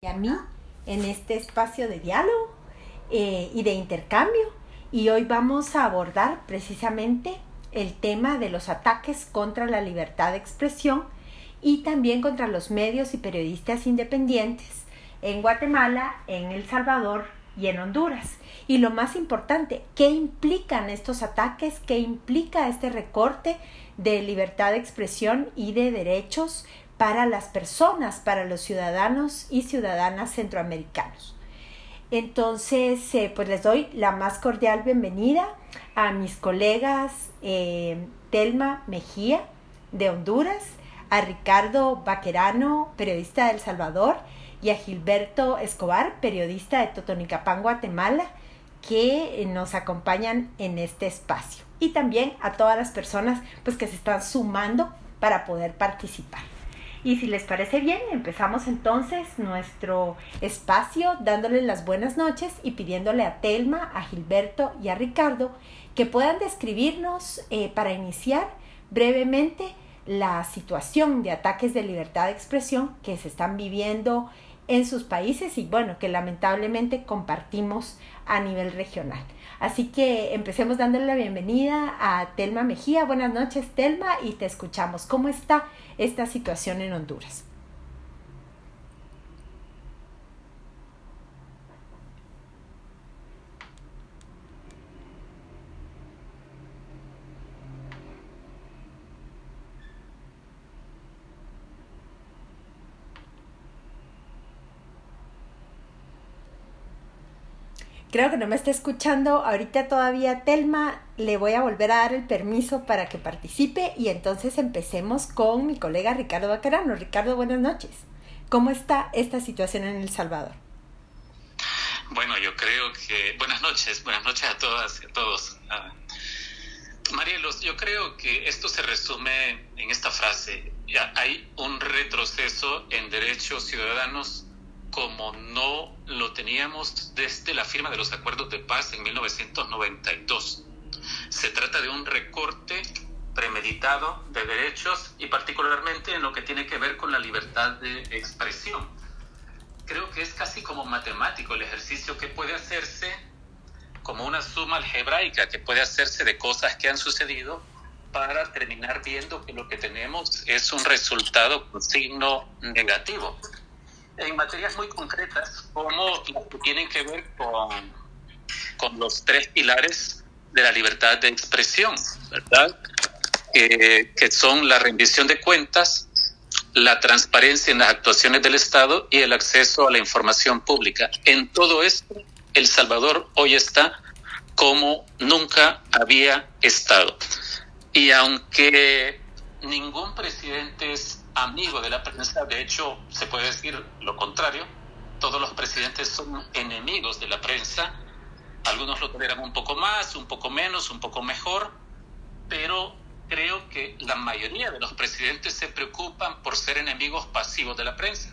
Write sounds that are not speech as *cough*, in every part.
y a mí en este espacio de diálogo eh, y de intercambio. Y hoy vamos a abordar precisamente el tema de los ataques contra la libertad de expresión y también contra los medios y periodistas independientes en Guatemala, en El Salvador y en Honduras. Y lo más importante, ¿qué implican estos ataques? ¿Qué implica este recorte de libertad de expresión y de derechos para las personas, para los ciudadanos y ciudadanas centroamericanos. Entonces, eh, pues les doy la más cordial bienvenida a mis colegas eh, Telma Mejía de Honduras, a Ricardo Baquerano, periodista de El Salvador, y a Gilberto Escobar, periodista de Totonicapán, Guatemala, que nos acompañan en este espacio. Y también a todas las personas pues, que se están sumando para poder participar. Y si les parece bien, empezamos entonces nuestro espacio dándoles las buenas noches y pidiéndole a Telma, a Gilberto y a Ricardo que puedan describirnos eh, para iniciar brevemente la situación de ataques de libertad de expresión que se están viviendo en sus países y bueno, que lamentablemente compartimos a nivel regional. Así que empecemos dándole la bienvenida a Telma Mejía. Buenas noches, Telma, y te escuchamos. ¿Cómo está esta situación en Honduras? Creo que no me está escuchando ahorita todavía Telma. Le voy a volver a dar el permiso para que participe y entonces empecemos con mi colega Ricardo Bacarano. Ricardo, buenas noches. ¿Cómo está esta situación en El Salvador? Bueno, yo creo que... Buenas noches, buenas noches a todas y a todos. Ah, Marielos, yo creo que esto se resume en esta frase. Hay un retroceso en derechos ciudadanos como no lo teníamos desde la firma de los acuerdos de paz en 1992. Se trata de un recorte premeditado de derechos y particularmente en lo que tiene que ver con la libertad de expresión. Creo que es casi como matemático el ejercicio que puede hacerse como una suma algebraica que puede hacerse de cosas que han sucedido para terminar viendo que lo que tenemos es un resultado con signo negativo en materias muy concretas, como las que tienen que ver con, con los tres pilares de la libertad de expresión, ¿verdad? que son la rendición de cuentas, la transparencia en las actuaciones del Estado y el acceso a la información pública. En todo esto, El Salvador hoy está como nunca había estado. Y aunque ningún presidente es amigo de la prensa, de hecho se puede decir lo contrario, todos los presidentes son enemigos de la prensa, algunos lo toleran un poco más, un poco menos, un poco mejor, pero creo que la mayoría de los presidentes se preocupan por ser enemigos pasivos de la prensa.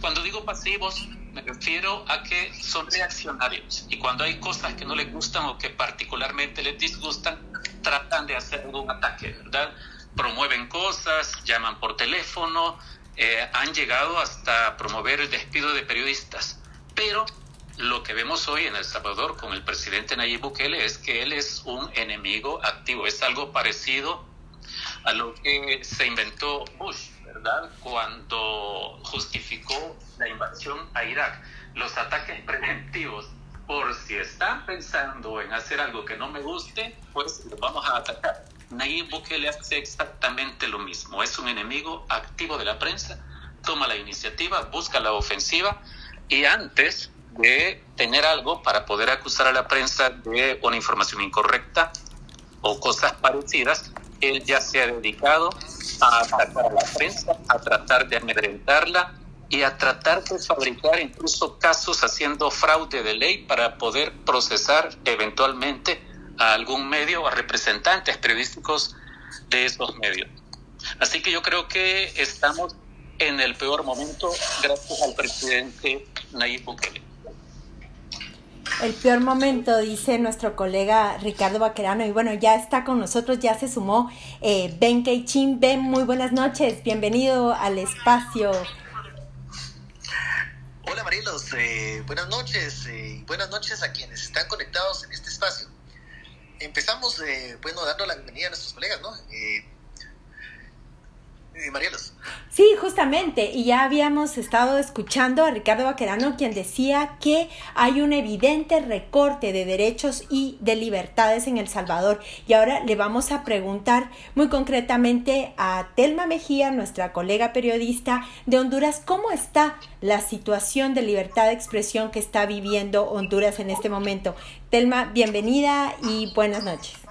Cuando digo pasivos, me refiero a que son reaccionarios y cuando hay cosas que no les gustan o que particularmente les disgustan, tratan de hacer algún ataque, ¿verdad? Promueven cosas, llaman por teléfono, eh, han llegado hasta promover el despido de periodistas. Pero lo que vemos hoy en El Salvador con el presidente Nayib Bukele es que él es un enemigo activo. Es algo parecido a lo que se inventó Bush, ¿verdad? Cuando justificó la invasión a Irak. Los ataques *laughs* preventivos por si están pensando en hacer algo que no me guste, pues los vamos a atacar. Nayib Bukele hace exactamente lo mismo. Es un enemigo activo de la prensa, toma la iniciativa, busca la ofensiva y antes de tener algo para poder acusar a la prensa de una información incorrecta o cosas parecidas, él ya se ha dedicado a atacar a la prensa, a tratar de amedrentarla y a tratar de fabricar incluso casos haciendo fraude de ley para poder procesar eventualmente a algún medio o a representantes periodísticos de esos medios. Así que yo creo que estamos en el peor momento gracias al presidente Nayib Bukele. El peor momento, dice nuestro colega Ricardo Baquerano. Y bueno, ya está con nosotros, ya se sumó eh, Ben Keichin. Ben, muy buenas noches, bienvenido al espacio Marielos, eh, buenas noches y eh, buenas noches a quienes están conectados en este espacio. Empezamos, eh, bueno, dando la bienvenida a nuestros colegas, ¿no? Eh, Marielos. Sí, justamente, y ya habíamos estado escuchando a Ricardo Vaquerano quien decía que hay un evidente recorte de derechos y de libertades en El Salvador. Y ahora le vamos a preguntar muy concretamente a Telma Mejía, nuestra colega periodista de Honduras, cómo está la situación de libertad de expresión que está viviendo Honduras en este momento. Telma, bienvenida y buenas noches.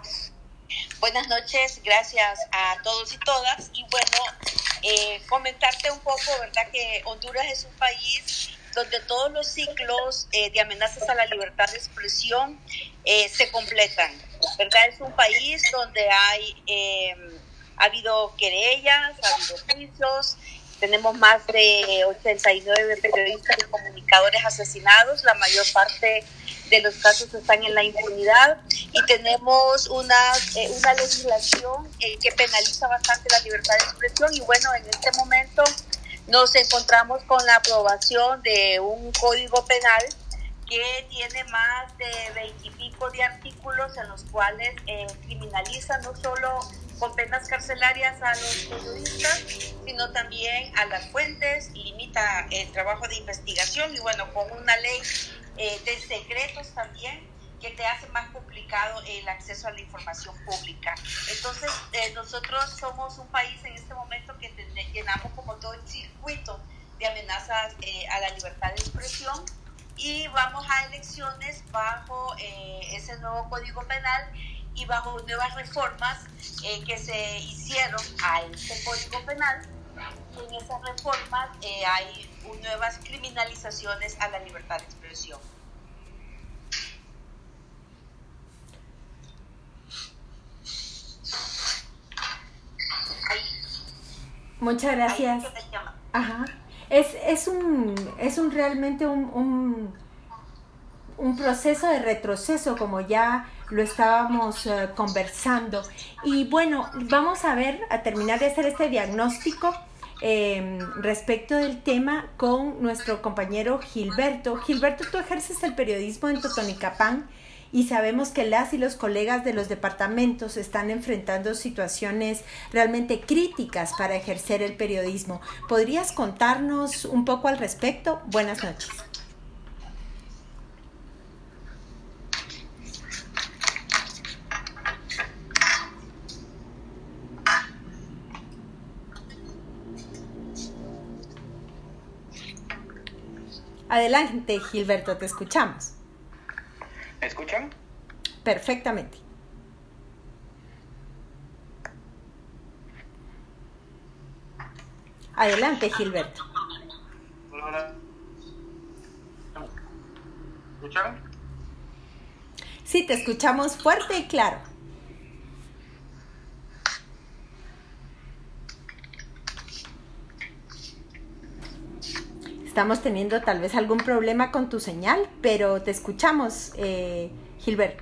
Buenas noches, gracias a todos y todas. Y bueno, eh, comentarte un poco, ¿verdad? Que Honduras es un país donde todos los ciclos eh, de amenazas a la libertad de expresión eh, se completan, ¿verdad? Es un país donde hay, ha habido querellas, ha habido juicios, tenemos más de 89 periodistas y comunicadores asesinados, la mayor parte de los casos están en la impunidad. Y tenemos una, eh, una legislación eh, que penaliza bastante la libertad de expresión. Y bueno, en este momento nos encontramos con la aprobación de un código penal que tiene más de veintipico de artículos en los cuales eh, criminaliza no solo con penas carcelarias a los periodistas, sino también a las fuentes, limita el trabajo de investigación y bueno, con una ley eh, de secretos también que te hace más complicado el acceso a la información pública. Entonces, eh, nosotros somos un país en este momento que llenamos como todo el circuito de amenazas eh, a la libertad de expresión y vamos a elecciones bajo ese nuevo código penal y bajo nuevas reformas que se hicieron a este código penal. En esas reformas hay nuevas criminalizaciones a la libertad de expresión. Muchas gracias. Ajá. Es, es, un, es un realmente un, un, un proceso de retroceso, como ya lo estábamos eh, conversando. Y bueno, vamos a ver, a terminar de hacer este diagnóstico Em, respecto del tema con nuestro compañero Gilberto. Gilberto, tú ejerces el periodismo en Totonicapán y sabemos que las y los colegas de los departamentos están enfrentando situaciones realmente críticas para ejercer el periodismo. ¿Podrías contarnos un poco al respecto? Buenas noches. Adelante, Gilberto, te escuchamos. ¿Me escuchan? Perfectamente. Adelante, Gilberto. ¿Escuchan? Sí, te escuchamos fuerte y claro. Estamos teniendo tal vez algún problema con tu señal, pero te escuchamos, eh, Gilberto.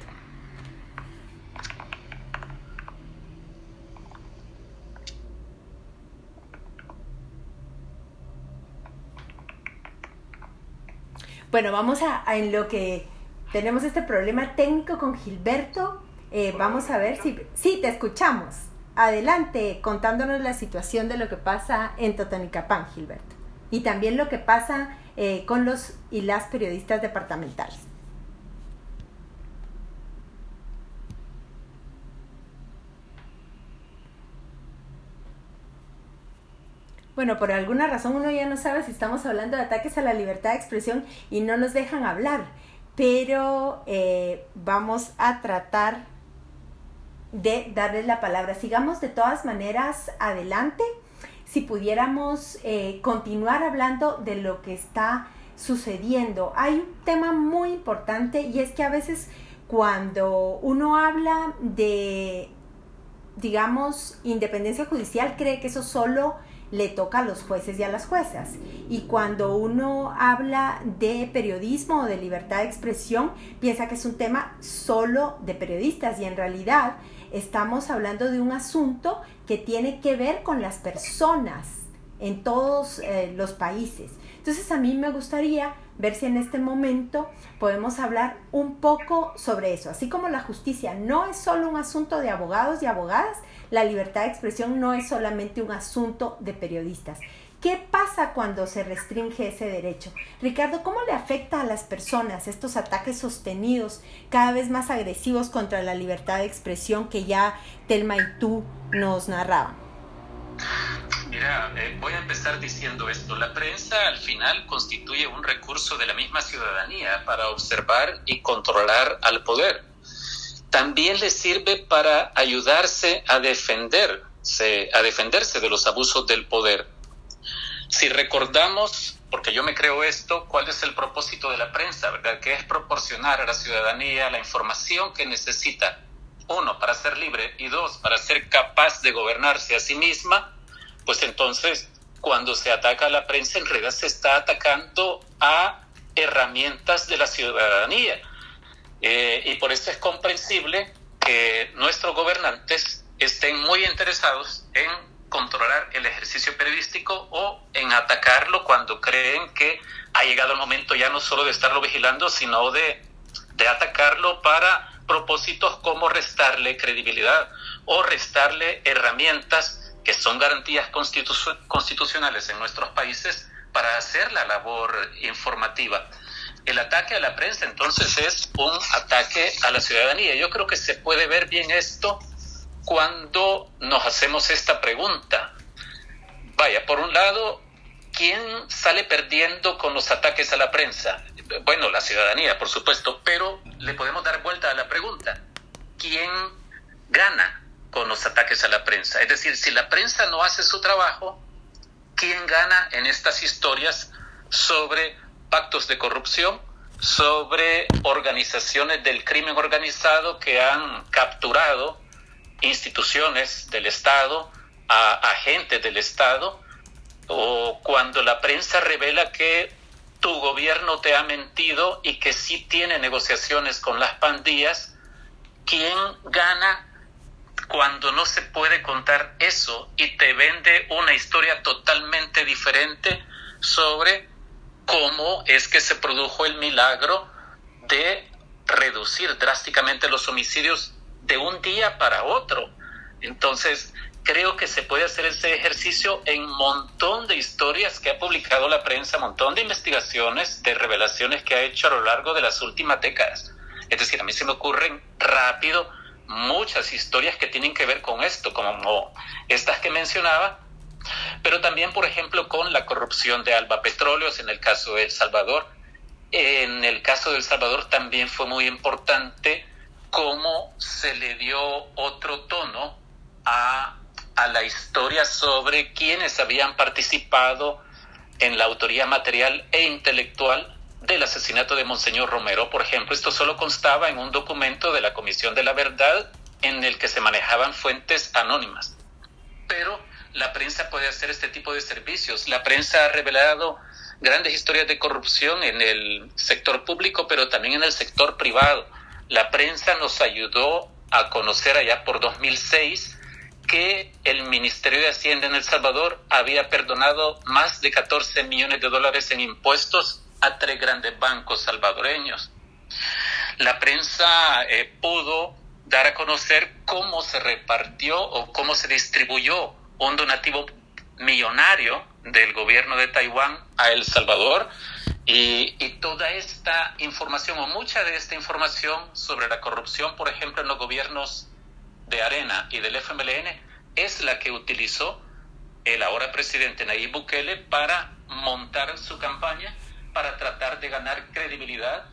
Bueno, vamos a, en lo que tenemos este problema técnico con Gilberto. Eh, vamos a ver si... Sí, te escuchamos. Adelante, contándonos la situación de lo que pasa en Totonicapán, Gilberto y también lo que pasa eh, con los y las periodistas departamentales. Bueno, por alguna razón uno ya no sabe si estamos hablando de ataques a la libertad de expresión y no nos dejan hablar, pero eh, vamos a tratar de darles la palabra. Sigamos de todas maneras adelante si pudiéramos eh, continuar hablando de lo que está sucediendo. Hay un tema muy importante y es que a veces cuando uno habla de, digamos, independencia judicial, cree que eso solo le toca a los jueces y a las juezas. Y cuando uno habla de periodismo o de libertad de expresión, piensa que es un tema solo de periodistas y en realidad estamos hablando de un asunto que tiene que ver con las personas en todos eh, los países. Entonces a mí me gustaría ver si en este momento podemos hablar un poco sobre eso. Así como la justicia no es solo un asunto de abogados y abogadas, la libertad de expresión no es solamente un asunto de periodistas. ¿Qué pasa cuando se restringe ese derecho? Ricardo, ¿cómo le afecta a las personas estos ataques sostenidos, cada vez más agresivos contra la libertad de expresión que ya Telma y tú nos narraban? Mira, eh, voy a empezar diciendo esto. La prensa al final constituye un recurso de la misma ciudadanía para observar y controlar al poder. También le sirve para ayudarse a defenderse, a defenderse de los abusos del poder si recordamos, porque yo me creo esto, cuál es el propósito de la prensa, ¿verdad? Que es proporcionar a la ciudadanía la información que necesita, uno, para ser libre y dos, para ser capaz de gobernarse a sí misma, pues entonces cuando se ataca a la prensa en realidad se está atacando a herramientas de la ciudadanía. Eh, y por eso es comprensible que nuestros gobernantes estén muy interesados en controlar el ejercicio periodístico o en atacarlo cuando creen que ha llegado el momento ya no solo de estarlo vigilando, sino de, de atacarlo para propósitos como restarle credibilidad o restarle herramientas que son garantías constitucionales en nuestros países para hacer la labor informativa. El ataque a la prensa entonces es un ataque a la ciudadanía. Yo creo que se puede ver bien esto cuando nos hacemos esta pregunta. Vaya, por un lado, ¿quién sale perdiendo con los ataques a la prensa? Bueno, la ciudadanía, por supuesto, pero le podemos dar vuelta a la pregunta. ¿Quién gana con los ataques a la prensa? Es decir, si la prensa no hace su trabajo, ¿quién gana en estas historias sobre pactos de corrupción, sobre organizaciones del crimen organizado que han capturado instituciones del Estado, a agentes del Estado, o cuando la prensa revela que tu gobierno te ha mentido y que sí tiene negociaciones con las pandillas, ¿quién gana cuando no se puede contar eso y te vende una historia totalmente diferente sobre cómo es que se produjo el milagro de reducir drásticamente los homicidios de un día para otro. Entonces, creo que se puede hacer ese ejercicio en montón de historias que ha publicado la prensa, montón de investigaciones, de revelaciones que ha hecho a lo largo de las últimas décadas. Es decir, a mí se me ocurren rápido muchas historias que tienen que ver con esto, como estas que mencionaba, pero también, por ejemplo, con la corrupción de Alba Petróleos en el caso de El Salvador. En el caso de El Salvador también fue muy importante cómo se le dio otro tono a, a la historia sobre quienes habían participado en la autoría material e intelectual del asesinato de Monseñor Romero, por ejemplo. Esto solo constaba en un documento de la Comisión de la Verdad en el que se manejaban fuentes anónimas. Pero la prensa puede hacer este tipo de servicios. La prensa ha revelado grandes historias de corrupción en el sector público, pero también en el sector privado la prensa nos ayudó a conocer allá por 2006 que el Ministerio de Hacienda en El Salvador había perdonado más de 14 millones de dólares en impuestos a tres grandes bancos salvadoreños. La prensa eh, pudo dar a conocer cómo se repartió o cómo se distribuyó un donativo millonario del gobierno de Taiwán a El Salvador y, toda esta información o mucha de esta información sobre la corrupción, por ejemplo, en los gobiernos de Arena y del FMLN, es la que utilizó el ahora presidente Nayib Bukele para montar su campaña, para tratar de ganar credibilidad.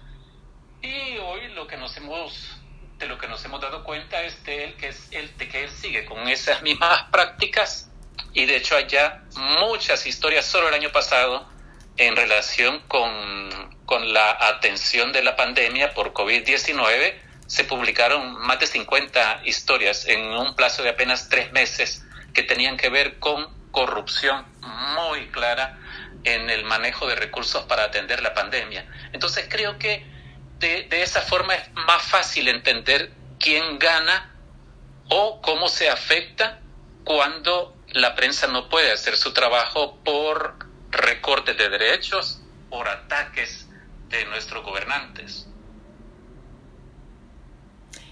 Y hoy lo que nos hemos de lo que nos hemos dado cuenta es de él que de que él sigue con esas mismas prácticas y de hecho ya muchas historias solo el año pasado en relación con, con la atención de la pandemia por COVID-19, se publicaron más de 50 historias en un plazo de apenas tres meses que tenían que ver con corrupción muy clara en el manejo de recursos para atender la pandemia. Entonces creo que de, de esa forma es más fácil entender quién gana o cómo se afecta cuando la prensa no puede hacer su trabajo por recortes de derechos por ataques de nuestros gobernantes.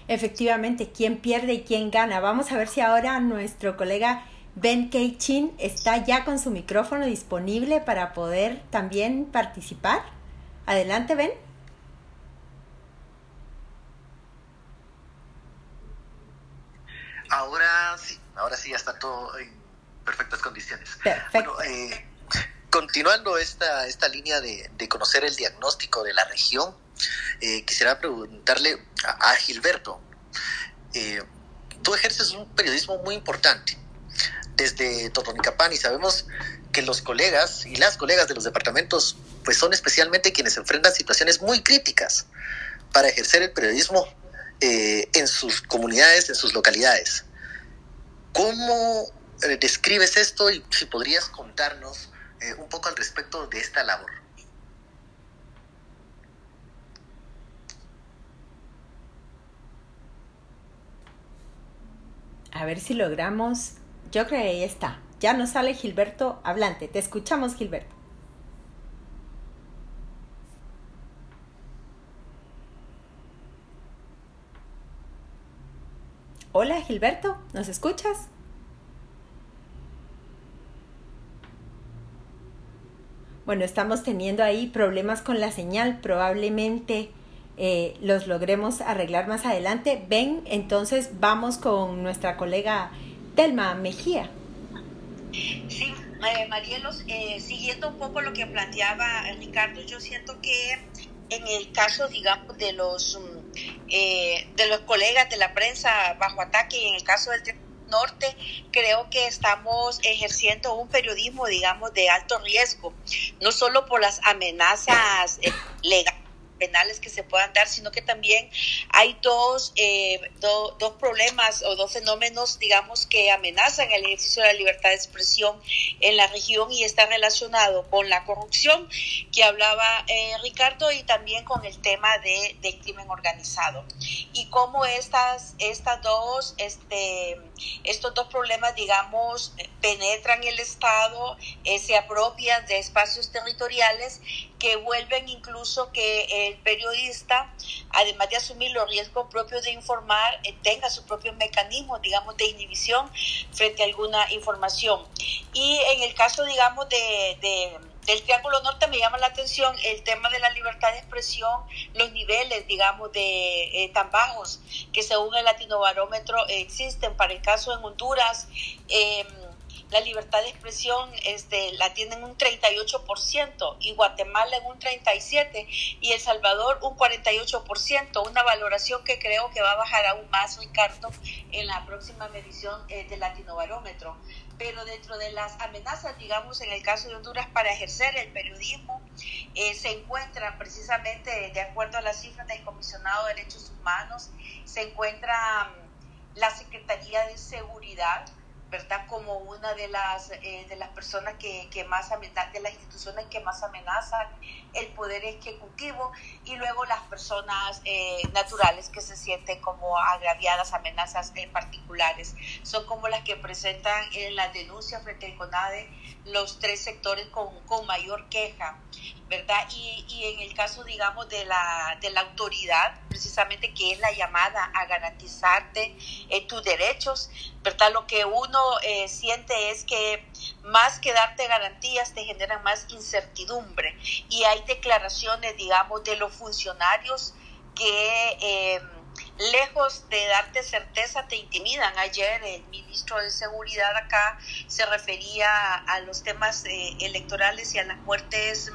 Efectivamente, ¿quién pierde y quién gana? Vamos a ver si ahora nuestro colega Ben Chin está ya con su micrófono disponible para poder también participar. Adelante, Ben. Ahora sí, ahora sí ya está todo en perfectas condiciones. Perfecto. Eh, continuando esta, esta línea de, conocer el diagnóstico de la región, eh, quisiera preguntarle a, Gilberto, eh, tú ejerces un periodismo muy importante desde Totonicapán y sabemos que los colegas y las colegas de los departamentos pues son especialmente quienes enfrentan situaciones muy críticas para ejercer el periodismo eh, en sus comunidades, en sus localidades. ¿Cómo eh, describes esto y si podrías contarnos eh, un poco al respecto de esta labor? A ver si logramos. Yo creo que ahí está. Ya nos sale Gilberto hablante. Te escuchamos, Gilberto. Hola Gilberto, ¿nos escuchas? Bueno, estamos teniendo ahí problemas con la señal, probablemente eh, los logremos arreglar más adelante. Ven, entonces vamos con nuestra colega Telma Mejía. Sí, eh, Marielos, eh, siguiendo un poco lo que planteaba Ricardo, yo siento que en el caso, digamos, de los mm, eh, de los colegas de la prensa bajo ataque y en el caso del norte creo que estamos ejerciendo un periodismo digamos de alto riesgo no solo por las amenazas eh, legales penales que se puedan dar, sino que también hay dos, eh, dos problemas o dos fenómenos, digamos, que amenazan el ejercicio de la libertad de expresión en la región y está relacionado con la corrupción que hablaba eh, Ricardo y también con el tema de, del crimen organizado. Y cómo estas, estas dos, este, estos dos problemas, digamos, penetran el Estado, eh, se apropian de espacios territoriales que vuelven incluso que el periodista, además de asumir los riesgos propios de informar, eh, tenga su propio mecanismo, digamos, de inhibición frente a alguna información. Y en el caso, digamos, de, del Triángulo Norte me llama la atención el tema de la libertad de expresión, los niveles, digamos, de eh, tan bajos que según el Latinobarómetro existen. Para el caso en Honduras, eh, la libertad de expresión este, la tienen un 38% y Guatemala en un 37% y El Salvador un 48%, una valoración que creo que va a bajar aún más, Ricardo, en la próxima medición eh, del Latinobarómetro. Pero dentro de las amenazas, digamos, en el caso de Honduras para ejercer el periodismo, eh, se encuentran precisamente, de acuerdo a las cifras del Comisionado de Derechos Humanos, se encuentra mm, la Secretaría de Seguridad, ¿verdad? Como una de las, eh, de las personas que, que más amenazan, de las instituciones que más amenazan el poder ejecutivo y luego las personas eh, naturales que se sienten como agraviadas, amenazas en particulares. Son como las que presentan en la denuncia frente al CONADE los tres sectores con, con mayor queja, ¿verdad? Y, y, en el caso, digamos, de la, de la autoridad, precisamente que es la llamada a garantizarte eh, tus derechos, ¿verdad? Lo que uno eh, siente es que más que darte garantías te generan más incertidumbre y hay declaraciones, digamos, de los funcionarios que... Eh, lejos de darte certeza, te intimidan. Ayer el ministro de Seguridad acá se refería a los temas eh, electorales y a las muertes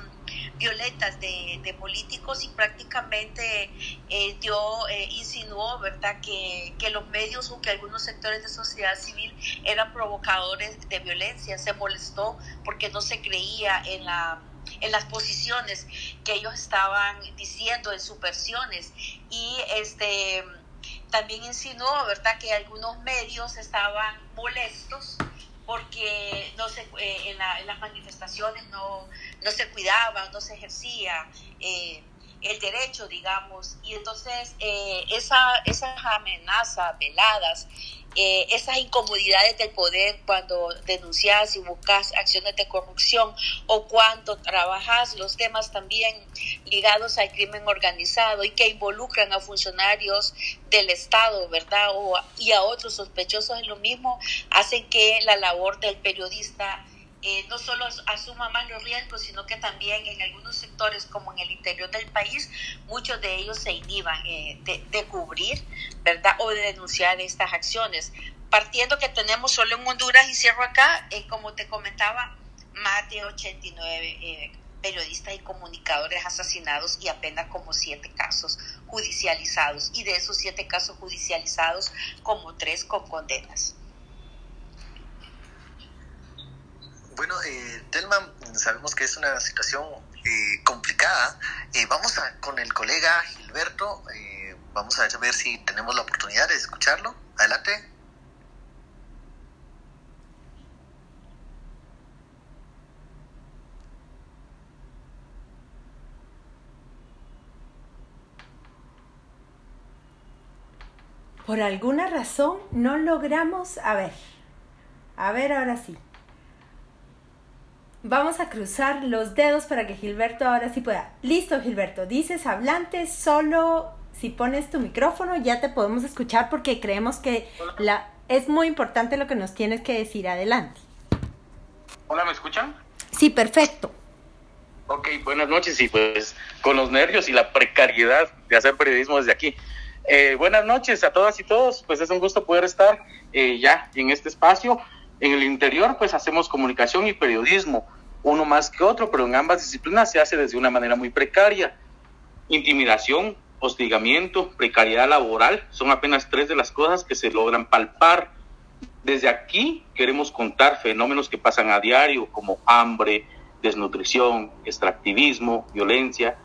violentas de, de políticos y prácticamente eh, dio, eh, insinuó, ¿verdad?, que, que los medios o que algunos sectores de sociedad civil eran provocadores de violencia. Se molestó porque no se creía en la en las posiciones que ellos estaban diciendo en sus versiones y este también insinuó verdad que algunos medios estaban molestos porque no se, eh, en, las manifestaciones no, no se cuidaba, no se ejercía eh, el derecho, digamos, y entonces eh, esa, esas amenazas veladas, eh, esas incomodidades del poder cuando denuncias y buscas acciones de corrupción o cuando trabajas los temas también ligados al crimen organizado y que involucran a funcionarios del Estado, ¿verdad? O, y a otros sospechosos en lo mismo, hacen que la labor del periodista eh, no solo asuma más los riesgos, sino que también en algunos sectores, como en el interior del país, muchos de ellos se inhiban eh, de, cubrir, ¿verdad? O de denunciar estas acciones. Partiendo que tenemos solo en Honduras, y cierro acá, eh, como te comentaba, más de 89 periodistas y comunicadores asesinados y apenas como siete casos judicializados. Y de esos siete casos judicializados, como tres con condenas. Bueno, eh, Telman, sabemos que es una situación eh, complicada. Eh, vamos con el colega Gilberto, eh, vamos a ver si tenemos la oportunidad de escucharlo. Adelante. Por alguna razón no logramos, a ver, a ver ahora sí. Vamos a cruzar los dedos para que Gilberto ahora sí pueda. Listo, Gilberto. Dices hablante, solo si pones tu micrófono ya te podemos escuchar porque creemos que la, es muy importante lo que nos tienes que decir. Adelante. Hola, ¿me escuchan? Sí, perfecto. Ok, buenas noches y pues con los nervios y la precariedad de hacer periodismo desde aquí. Eh, buenas noches a todas y todos, pues es un gusto poder estar eh, ya en este espacio. En el interior, pues hacemos comunicación y periodismo, uno más que otro, pero en ambas disciplinas se hace desde una manera muy precaria. Intimidación, hostigamiento, precariedad laboral, son apenas tres de las cosas que se logran palpar. Desde aquí queremos contar fenómenos que pasan a diario, como hambre, desnutrición, extractivismo, violencia,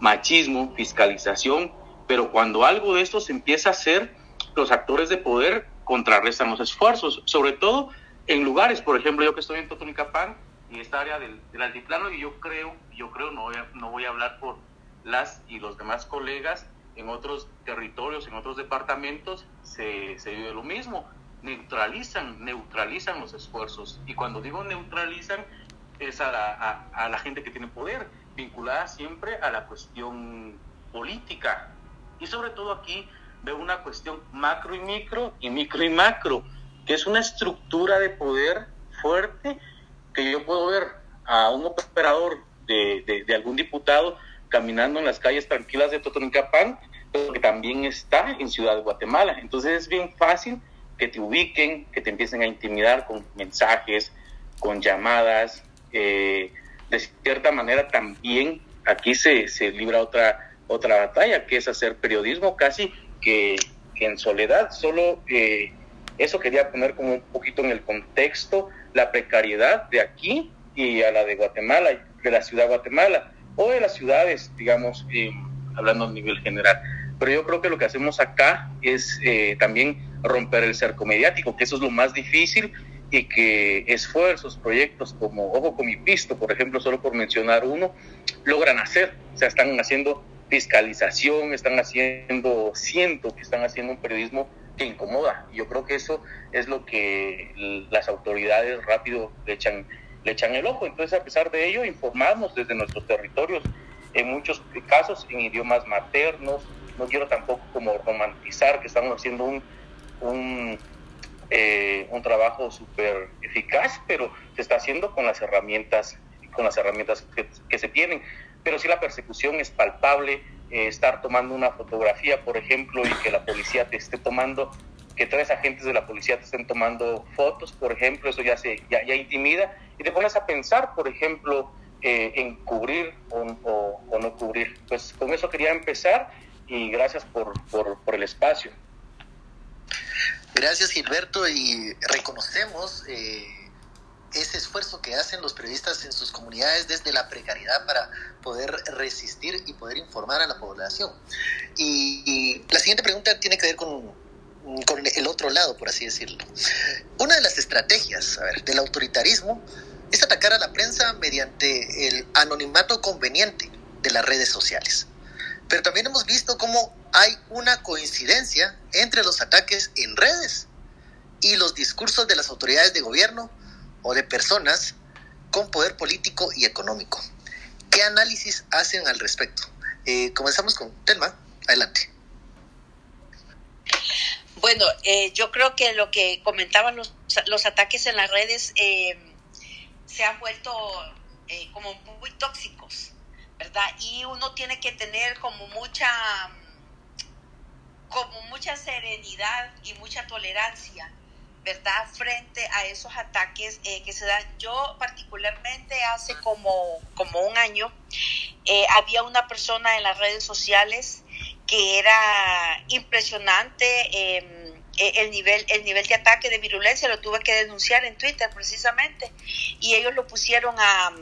machismo, fiscalización, pero cuando algo de esto se empieza a hacer, los actores de poder contrarrestan los esfuerzos, sobre todo en lugares, por ejemplo, yo que estoy en Totonicapán, y esta área del, altiplano, y yo creo, yo creo, no voy, a, no voy a hablar por las y los demás colegas, en otros territorios, en otros departamentos, se, se vive lo mismo. Neutralizan, neutralizan los esfuerzos. Y cuando digo neutralizan, es a la, a, a la gente que tiene poder, vinculada siempre a la cuestión política. Y sobre todo aquí veo una cuestión macro y micro y micro y macro que es una estructura de poder fuerte que yo puedo ver a un operador de, de, algún diputado caminando en las calles tranquilas de Totonicapán, pero que también está en Ciudad de Guatemala. Entonces es bien fácil que te ubiquen, que te empiecen a intimidar con mensajes, con llamadas. Eh, de cierta manera también aquí se, se libra otra, otra batalla, que es hacer periodismo casi que, que en soledad, solo eh, eso quería poner como un poquito en el contexto la precariedad de aquí y a la de Guatemala, de la ciudad de Guatemala, o de las ciudades, digamos, eh, hablando a nivel general. Pero yo creo que lo que hacemos acá es eh, también romper el cerco mediático, que eso es lo más difícil y que esfuerzos, proyectos como Ojo con mi pisto, por ejemplo, solo por mencionar uno, logran hacer. O sea, están haciendo fiscalización, están haciendo, siento que están haciendo un periodismo que incomoda. Yo creo que eso es lo que las autoridades rápido le echan, le echan el ojo. Entonces, a pesar de ello, informamos desde nuestros territorios, en muchos casos en idiomas maternos. No quiero tampoco como romantizar que estamos haciendo un, un, eh, un trabajo súper eficaz, pero se está haciendo con las herramientas, con las herramientas que, que se tienen. Pero si la persecución es palpable, eh, estar tomando una fotografía, por ejemplo, y que la policía te esté tomando, que tres agentes de la policía te estén tomando fotos, por ejemplo, eso ya, se, ya, ya intimida, y te pones a pensar, por ejemplo, eh, en cubrir o, o, no cubrir. Pues con eso quería empezar y gracias por, por, por el espacio. Gracias Gilberto y reconocemos eh, ese esfuerzo que hacen los periodistas en sus comunidades desde la precariedad para poder resistir y poder informar a la población. Y, la siguiente pregunta tiene que ver con, con, el otro lado, por así decirlo. Una de las estrategias a del autoritarismo es atacar a la prensa mediante el anonimato conveniente de las redes sociales. pero también hemos visto cómo hay una coincidencia entre los ataques en redes y los discursos de las autoridades de gobierno o de personas con poder político y económico. ¿Qué análisis hacen al respecto? Eh, comenzamos con Telma. Adelante. Bueno, eh, yo creo que lo que comentaban los, los ataques en las redes eh, se han vuelto como muy tóxicos, ¿verdad? Y uno tiene que tener como mucha como mucha serenidad y mucha tolerancia ¿verdad? Frente a esos ataques eh, que se dan. Yo particularmente hace como, como un año eh, había una persona en las redes sociales que era impresionante. Em, e, el nivel, el nivel de ataque de virulencia lo tuve que denunciar en Twitter precisamente y ellos lo pusieron a,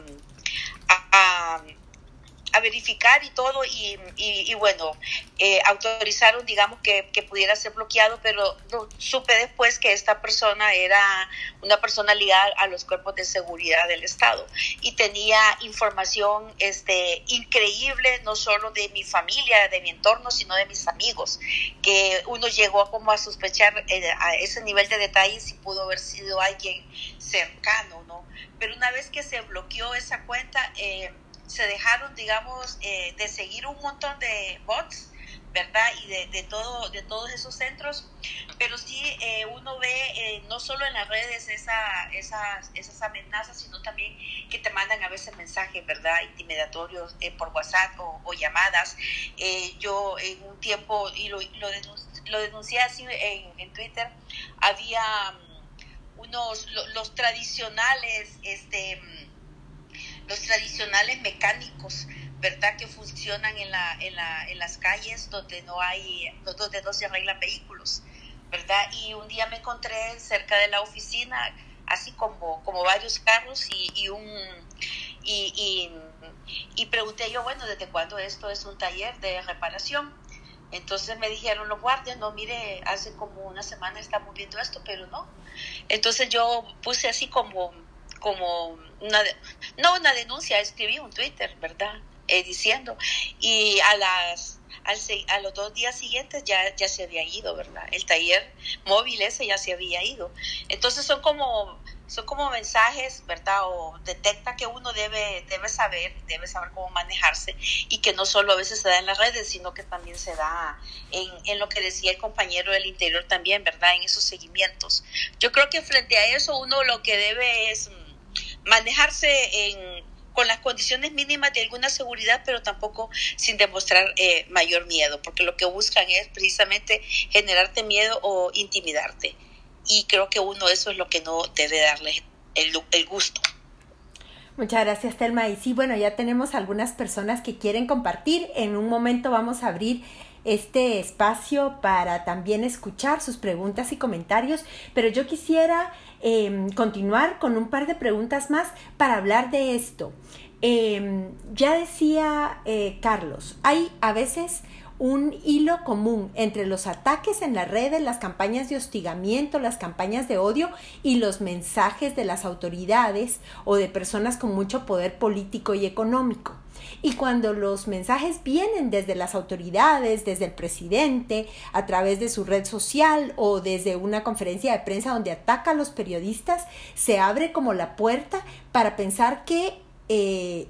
verificar y todo y, y, bueno, eh, autorizaron, digamos, que, que, pudiera ser bloqueado, pero supe después que esta persona era una persona ligada a los cuerpos de seguridad del Estado y tenía información este, increíble, no solo de mi familia, de mi entorno, sino de mis amigos, que uno llegó como a sospechar eh, a ese nivel de detalles si pudo haber sido alguien cercano, ¿no? Pero una vez que se bloqueó esa cuenta, eh, se dejaron, digamos, eh, de seguir un montón de bots, ¿verdad? Y de, de, todo, de todos esos centros, pero sí eh, uno ve eh, no solo en las redes esa, esas, esas amenazas, sino también que te mandan a veces mensajes, ¿verdad? Intimidatorios por WhatsApp o, llamadas. yo en un tiempo, y lo, lo, lo denuncié así en, en Twitter, había mm, unos, los tradicionales, este los tradicionales mecánicos, ¿verdad? Que funcionan en, la, en, la, en las calles donde no hay, donde se arreglan vehículos, ¿verdad? Y un día me encontré cerca de la oficina, así como, como varios carros y, y un... Y, y, pregunté yo, bueno, ¿desde cuándo esto es un taller de reparación? Entonces me dijeron los guardias, no, mire, hace como una semana estamos viendo esto, pero no. Entonces yo puse así como como una, no una denuncia, escribí un Twitter, ¿verdad? Eh, diciendo, y a las al, a los dos días siguientes ya, ya se había ido, ¿verdad? El taller móvil ese ya se había ido. Entonces son como, son como mensajes, ¿verdad? O detecta que uno debe, debe saber, debe saber cómo manejarse y que no solo a veces se da en las redes, sino que también se da en, en lo que decía el compañero del interior también, ¿verdad? En esos seguimientos. Yo creo que frente a eso uno lo que debe es manejarse en, con las condiciones mínimas de alguna seguridad, pero tampoco sin demostrar eh, mayor miedo, porque lo que buscan es precisamente generarte miedo o intimidarte. Y creo que uno eso es lo que no debe darle el, el gusto. Muchas gracias, Telma. Y sí, bueno, ya tenemos algunas personas que quieren compartir. En un momento vamos a abrir este espacio para también escuchar sus preguntas y comentarios, pero yo quisiera Em, continuar con un par de preguntas más para hablar de esto. Em, ya decía eh, Carlos, hay a veces un hilo común entre los ataques en las redes, las campañas de hostigamiento, las campañas de odio y los mensajes de las autoridades o de personas con mucho poder político y económico. Y cuando los mensajes vienen desde las autoridades, desde el presidente, a través de su red social o desde una conferencia de prensa donde ataca a los periodistas, se abre como la puerta para pensar que eh,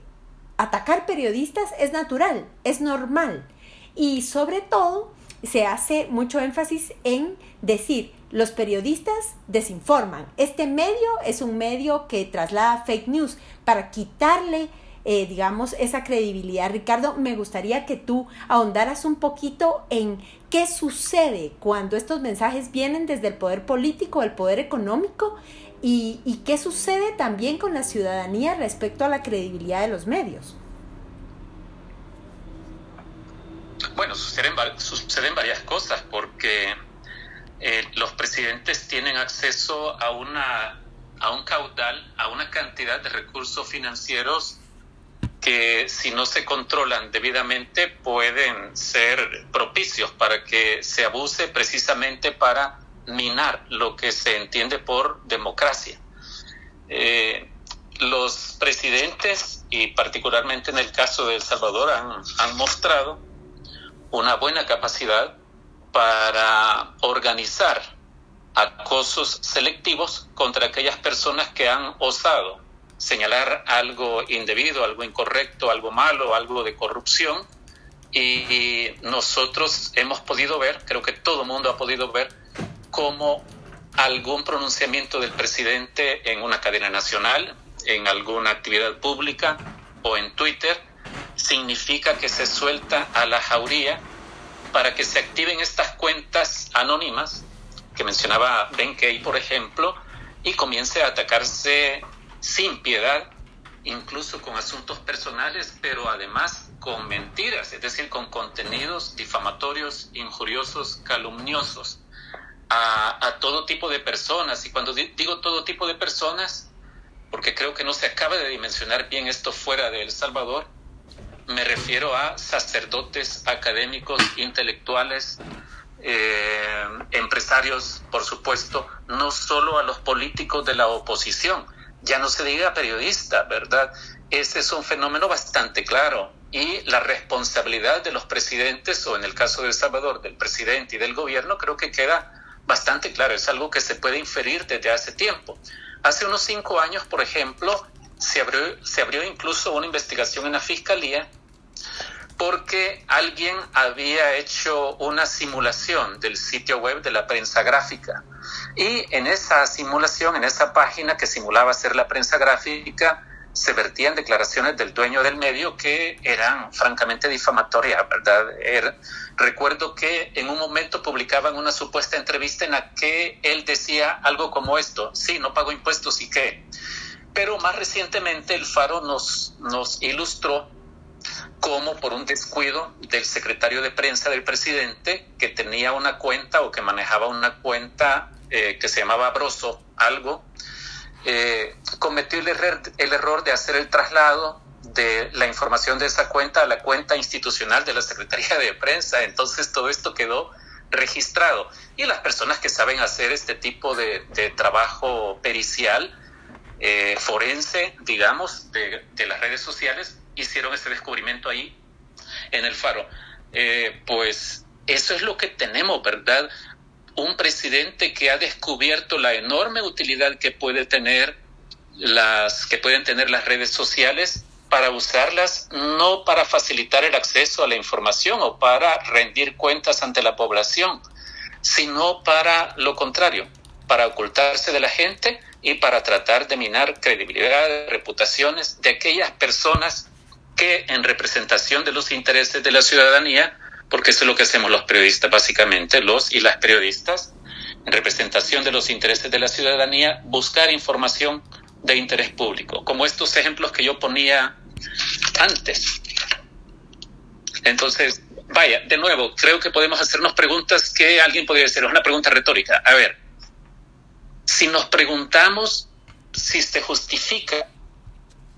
atacar periodistas es natural, es normal. Y sobre todo se hace mucho énfasis en decir, los periodistas desinforman. Este medio es un medio que traslada fake news para quitarle eh, digamos, esa credibilidad. Ricardo, me gustaría que tú ahondaras un poquito en qué sucede cuando estos mensajes vienen desde el poder político, el poder económico, y, y qué sucede también con la ciudadanía respecto a la credibilidad de los medios. Bueno, suceden, suceden varias cosas porque eh, los presidentes tienen acceso a una a un caudal, a una cantidad de recursos financieros que si no se controlan debidamente pueden ser propicios para que se abuse precisamente para minar lo que se entiende por democracia. Eh, los presidentes, y particularmente en el caso de El Salvador, han, han mostrado una buena capacidad para organizar acosos selectivos contra aquellas personas que han osado señalar algo indebido, algo incorrecto, algo malo, algo de corrupción. Y nosotros hemos podido ver, creo que todo el mundo ha podido ver, cómo algún pronunciamiento del presidente en una cadena nacional, en alguna actividad pública o en Twitter, significa que se suelta a la jauría para que se activen estas cuentas anónimas que mencionaba Ben Kay, por ejemplo, y comience a atacarse sin piedad, incluso con asuntos personales, pero además con mentiras, es decir, con contenidos difamatorios, injuriosos, calumniosos a, todo tipo de personas. Y cuando digo todo tipo de personas, porque creo que no se acaba de dimensionar bien esto fuera de El Salvador, me refiero a sacerdotes, académicos, intelectuales, eh, empresarios, por supuesto, no solo a los políticos de la oposición, ya no se diga periodista, ¿verdad? Ese es un fenómeno bastante claro y la responsabilidad de los presidentes, o en el caso de El Salvador, del presidente y del gobierno, creo que queda bastante claro, es algo que se puede inferir desde hace tiempo. Hace unos cinco años, por ejemplo, se abrió, se abrió incluso una investigación en la Fiscalía porque alguien había hecho una simulación del sitio web de la prensa gráfica. Y en esa simulación, en esa página que simulaba ser la prensa gráfica, se vertían declaraciones del dueño del medio que eran francamente difamatorias, ¿verdad? Er, recuerdo que en un momento publicaban una supuesta entrevista en la que él decía algo como esto, sí, no pago impuestos y qué. Pero más recientemente el Faro nos, nos ilustró cómo por un descuido del secretario de prensa del presidente, que tenía una cuenta o que manejaba una cuenta eh, que se llamaba Broso, algo, eh, cometió el error, el error de hacer el traslado de la información de esa cuenta a la cuenta institucional de la Secretaría de Prensa. Entonces todo esto quedó registrado. Y las personas que saben hacer este tipo de, trabajo pericial, eh, forense, digamos, de, las redes sociales, hicieron ese descubrimiento ahí en el faro. Eh, pues eso es lo que tenemos, ¿verdad? un presidente que ha descubierto la enorme utilidad que puede tener las que pueden tener las redes sociales para usarlas no para facilitar el acceso a la información o para rendir cuentas ante la población, sino para lo contrario, para ocultarse de la gente y para tratar de minar credibilidad, reputaciones de aquellas personas que en representación de los intereses de la ciudadanía porque eso es lo que hacemos los periodistas, básicamente, los y las periodistas, en representación de los intereses de la ciudadanía, buscar información de interés público, como estos ejemplos que yo ponía antes. Entonces, vaya, de nuevo, creo que podemos hacernos preguntas que alguien podría decir, es una pregunta retórica. A ver, si nos preguntamos si se justifica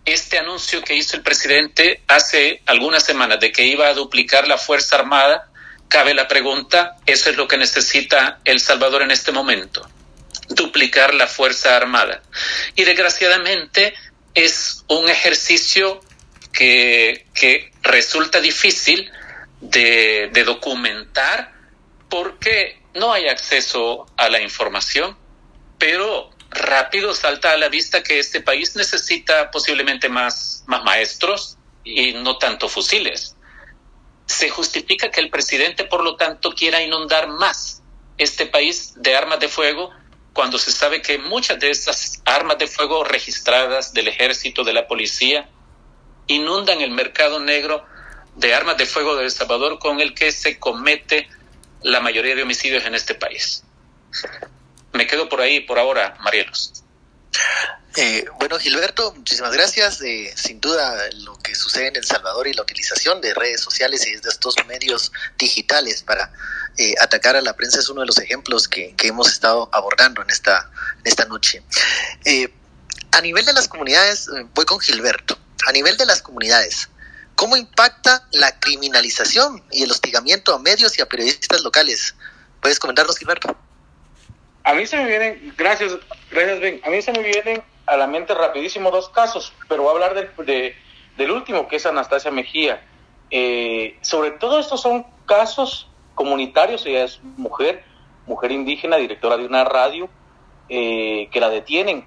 este anuncio que hizo el presidente hace algunas semanas de que iba a duplicar la Fuerza Armada, cabe la pregunta, ¿eso es lo que necesita El Salvador en este momento? Duplicar la Fuerza Armada. Y desgraciadamente es un ejercicio que, resulta difícil de, de documentar porque no hay acceso a la información, pero rápido salta a la vista que este país necesita posiblemente más, más maestros y no tanto fusiles. Se justifica que el presidente, por lo tanto, quiera inundar más este país de armas de fuego cuando se sabe que muchas de esas armas de fuego registradas del ejército, de la policía, inundan el mercado negro de armas de fuego de El Salvador con el que se comete la mayoría de homicidios en este país. Me quedo por ahí por ahora, Marielos. Eh, bueno, Gilberto, muchísimas gracias. Eh, sin duda, lo que sucede en El Salvador y la utilización de redes sociales y de estos medios digitales para eh, atacar a la prensa es uno de los ejemplos que, hemos estado abordando en esta, esta noche. a nivel de las comunidades, voy con Gilberto. A nivel de las comunidades, ¿cómo impacta la criminalización y el hostigamiento a medios y a periodistas locales? ¿Puedes comentarnos, Gilberto? A mí se me vienen, gracias, gracias Ben, a mí se me vienen a la mente rapidísimo dos casos, pero voy a hablar de, del último, que es Anastasia Mejía. Eh, sobre todo estos son casos comunitarios, ella es mujer, mujer indígena, directora de una radio, eh, que la detienen,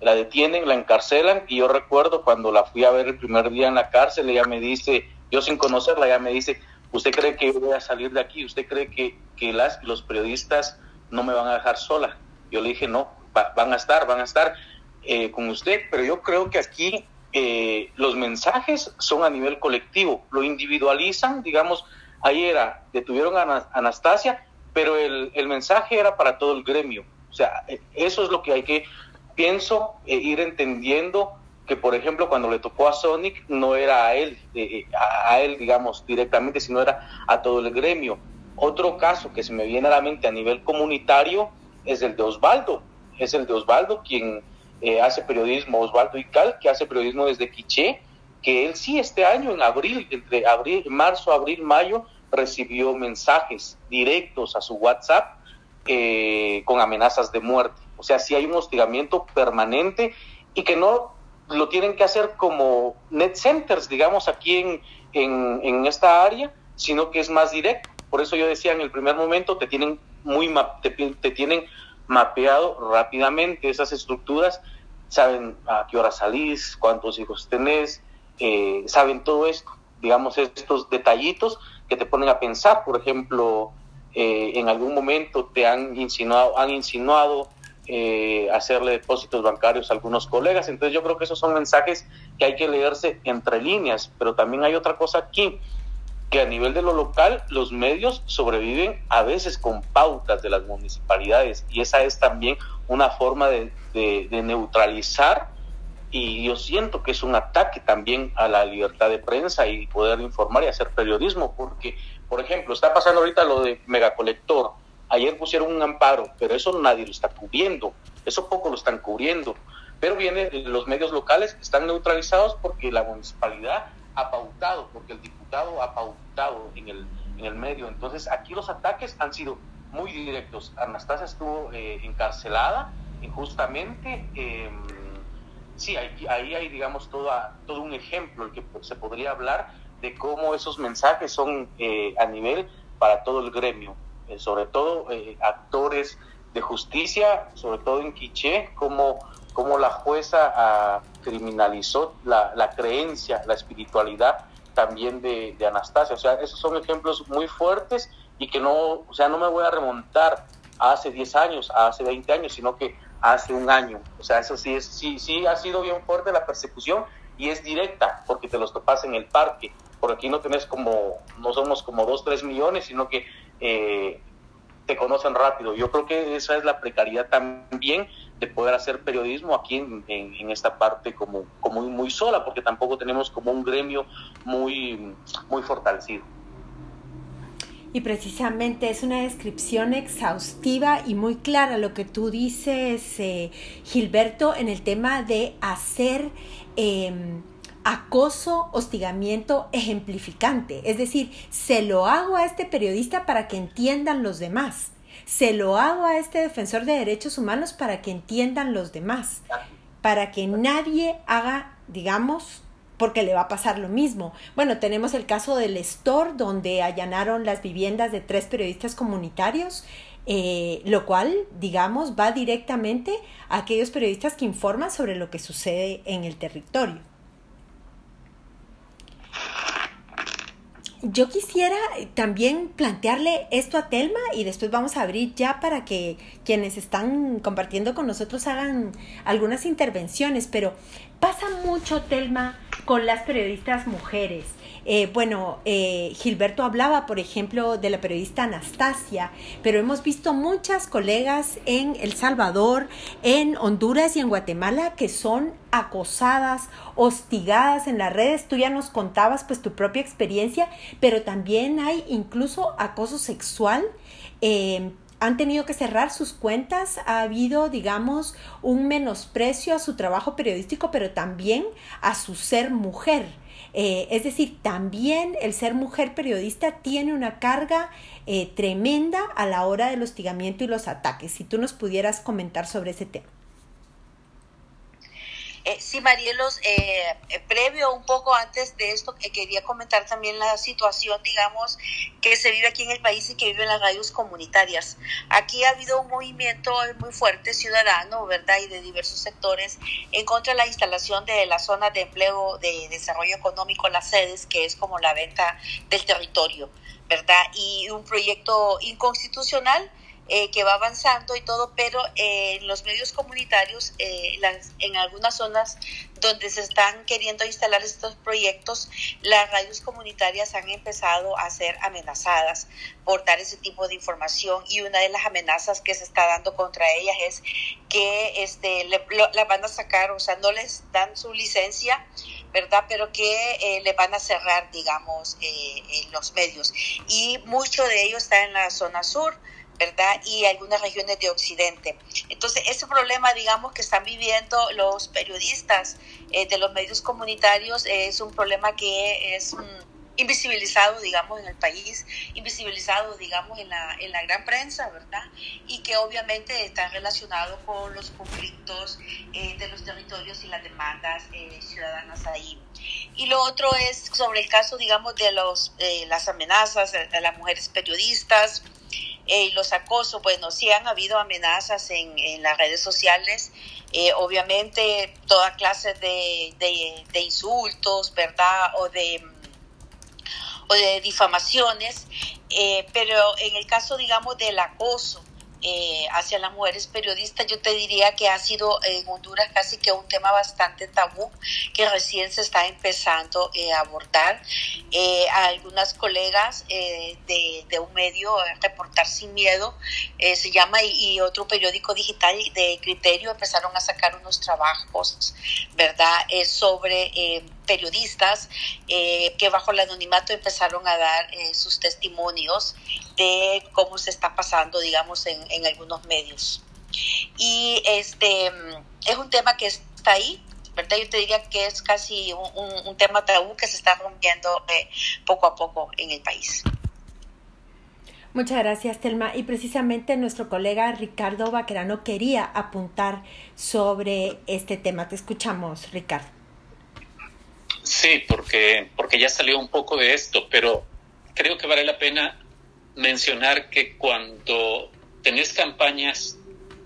la detienen, la encarcelan, y yo recuerdo cuando la fui a ver el primer día en la cárcel, ella me dice, yo sin conocerla, ella me dice, ¿usted cree que voy a salir de aquí? ¿Usted cree que, que las, los periodistas no me van a dejar sola? Yo le dije, no, van a estar, van a estar eh, con usted, pero yo creo que aquí eh, los mensajes son a nivel colectivo, lo individualizan, digamos, ahí era, detuvieron a Anastasia, pero el, el mensaje era para todo el gremio. O sea, eh, eso es lo que hay que, pienso, ir entendiendo que, por ejemplo, cuando le tocó a Sonic, no era a él, a él, digamos, directamente, sino era a todo el gremio. Otro caso que se me viene a la mente a nivel comunitario es el de Osvaldo. Es el de Osvaldo quien eh, hace periodismo, Osvaldo Ical, que hace periodismo desde Quiché, que él sí este año, en abril, entre abril, marzo, abril, mayo, recibió mensajes directos a su WhatsApp eh, con amenazas de muerte. O sea, sí hay un hostigamiento permanente y que no lo tienen que hacer como net centers, digamos, aquí en, en, esta área, sino que es más directo. Por eso yo decía en el primer momento, te tienen muy te, te tienen mapeado rápidamente esas estructuras, saben a qué hora salís, cuántos hijos tenés, eh, saben todo esto, digamos, estos detallitos que te ponen a pensar, por ejemplo, eh, en algún momento te han insinuado, han insinuado eh, hacerle depósitos bancarios a algunos colegas, entonces yo creo que esos son mensajes que hay que leerse entre líneas, pero también hay otra cosa aquí, que a nivel de lo local los medios sobreviven a veces con pautas de las municipalidades y esa es también una forma de, neutralizar y yo siento que es un ataque también a la libertad de prensa y poder informar y hacer periodismo porque, por ejemplo, está pasando ahorita lo de megacolector. Ayer pusieron un amparo, pero eso nadie lo está cubriendo, eso poco lo están cubriendo. Pero viene los medios locales están neutralizados porque la municipalidad ha pautado, porque el diputado ha pautado en el, en el medio. Entonces, aquí los ataques han sido muy directos. Anastasia estuvo eh, encarcelada injustamente. Eh, sí, ahí, ahí hay, digamos, toda, todo un ejemplo el que se podría hablar de cómo esos mensajes son eh, a nivel para todo el gremio, eh, sobre todo actores de justicia, sobre todo en Quiché, como cómo la jueza ah, criminalizó la, la, creencia, la espiritualidad también de, Anastasia. O sea, esos son ejemplos muy fuertes y que no, o sea, no me voy a remontar a hace 10 años, a hace 20 años, sino que hace un año. O sea, eso sí, es, sí, sí ha sido bien fuerte la persecución y es directa porque te los topas en el parque. Por aquí no tenés como, no somos como 2, 3 millones, sino que eh, te conocen rápido. Yo creo que esa es la precariedad también de poder hacer periodismo aquí en, esta parte como, como muy sola, porque tampoco tenemos como un gremio muy, muy fortalecido. Y precisamente es una descripción exhaustiva y muy clara lo que tú dices, eh, Gilberto, en el tema de hacer em, acoso, hostigamiento ejemplificante. Es decir, se lo hago a este periodista para que entiendan los demás se lo hago a este defensor de derechos humanos para que entiendan los demás, para que nadie haga, digamos, porque le va a pasar lo mismo. Bueno, tenemos el caso del Store, donde allanaron las viviendas de tres periodistas comunitarios, eh, lo cual, digamos, va directamente a aquellos periodistas que informan sobre lo que sucede en el territorio. Yo quisiera también plantearle esto a Telma y después vamos a abrir ya para que quienes están compartiendo con nosotros hagan algunas intervenciones, pero pasa mucho, Telma, con las periodistas mujeres. Eh, bueno, eh, Gilberto hablaba, por ejemplo, de la periodista Anastasia, pero hemos visto muchas colegas en El Salvador, en Honduras y en Guatemala que son acosadas, hostigadas en las redes. Tú ya nos contabas pues tu propia experiencia, pero también hay incluso acoso sexual. Eh, han tenido que cerrar sus cuentas, ha habido, digamos, un menosprecio a su trabajo periodístico, pero también a su ser mujer. Eh, es decir, también el ser mujer periodista tiene una carga eh, tremenda a la hora del hostigamiento y los ataques. Si tú nos pudieras comentar sobre ese tema. Eh, sí, Marielos, un poco antes de esto, quería comentar también la situación, digamos, que se vive aquí en el país y que vive en las radios comunitarias. Aquí ha habido un movimiento muy fuerte ciudadano, ¿verdad? Y de diversos sectores en contra de la instalación de las zonas de empleo de desarrollo económico, las sedes, que es como la venta del territorio, ¿verdad? Y un proyecto inconstitucional eh, que va avanzando y todo, pero eh, en los medios comunitarios, eh, en algunas zonas donde se están queriendo instalar estos proyectos, las radios comunitarias han empezado a ser amenazadas por dar ese tipo de información y una de las amenazas que se está dando contra ellas es que este, la van a sacar, o sea, no les dan su licencia, ¿verdad? Pero que le van a cerrar, digamos, los medios. Y mucho de ello está en la zona sur ¿verdad? Y algunas regiones de Occidente. Entonces, ese problema, digamos, que están viviendo los periodistas eh, de los medios comunitarios es un problema que es mm, invisibilizado, digamos, en el país, invisibilizado, digamos, en la, en la gran prensa, ¿verdad? Y que obviamente está relacionado con los conflictos eh, de los territorios y las demandas eh, ciudadanas ahí. Y lo otro es sobre el caso, digamos, de los, las amenazas de las mujeres periodistas, y los acosos, bueno, sí han habido amenazas en, en las redes sociales, eh, obviamente toda clase de, de, insultos, ¿verdad? O de, o de difamaciones, eh, pero en el caso, digamos, del acoso, eh, hacia las mujeres periodistas, yo te diría que ha sido en Honduras casi que un tema bastante tabú que recién se está empezando eh, a abordar. Eh, algunas colegas de, un medio, Reportar Sin Miedo, se llama, y, otro periódico digital de criterio empezaron a sacar unos trabajos, ¿verdad?, sobre periodistas que bajo el anonimato empezaron a dar sus testimonios de cómo se está pasando, digamos, en, algunos medios. Y este es un tema que está ahí, ¿verdad? Yo te diría que es casi un, un, tema tabú que se está rompiendo eh, poco a poco en el país. Muchas gracias, Telma. Y precisamente nuestro colega Ricardo Baquerano quería apuntar sobre este tema. Te escuchamos, Ricardo. Sí, porque, porque ya salió un poco de esto, pero creo que vale la pena mencionar que cuando tenés campañas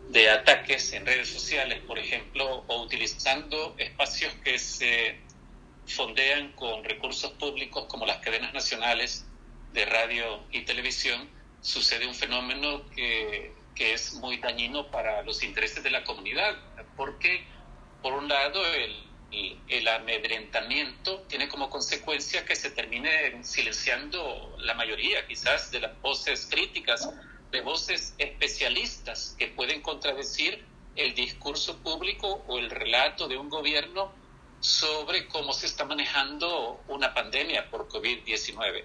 de ataques en redes sociales, por ejemplo, o utilizando espacios que se fondean con recursos públicos como las cadenas nacionales de radio y televisión, sucede un fenómeno que, que es muy dañino para los intereses de la comunidad, porque por un lado el, el amedrentamiento tiene como consecuencia que se termine silenciando la mayoría quizás de las voces críticas, de voces especialistas que pueden contradecir el discurso público o el relato de un gobierno sobre cómo se está manejando una pandemia por COVID-19.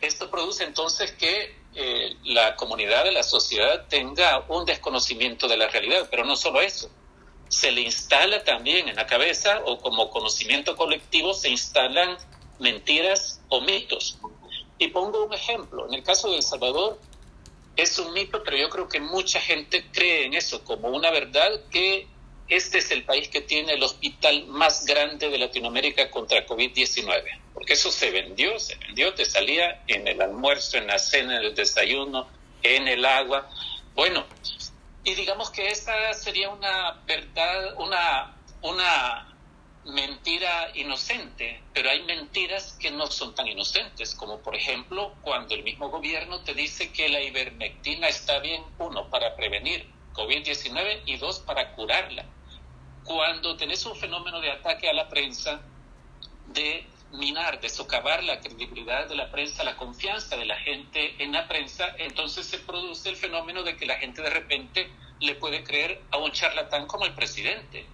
Esto produce entonces que eh, la comunidad de la sociedad tenga un desconocimiento de la realidad, pero no solo eso, se le instala también en la cabeza o como conocimiento colectivo se instalan mentiras o mitos. Y pongo un ejemplo, en el caso de El Salvador es un mito, pero yo creo que mucha gente cree en eso como una verdad que este es el país que tiene el hospital más grande de Latinoamérica contra COVID-19, porque eso se vendió, se vendió, te salía en el almuerzo, en la cena, en el desayuno, en el agua. Bueno, y digamos que esa sería una verdad, una, una mentira inocente, pero hay mentiras que no son tan inocentes, como por ejemplo cuando el mismo gobierno te dice que la ivermectina está bien, uno, para prevenir COVID-19 y dos, para curarla. Cuando tenés un fenómeno de ataque a la prensa, de minar, de socavar la credibilidad de la prensa, la confianza de la gente en la prensa, entonces se produce el fenómeno de que la gente de repente le puede creer a un charlatán como el presidente.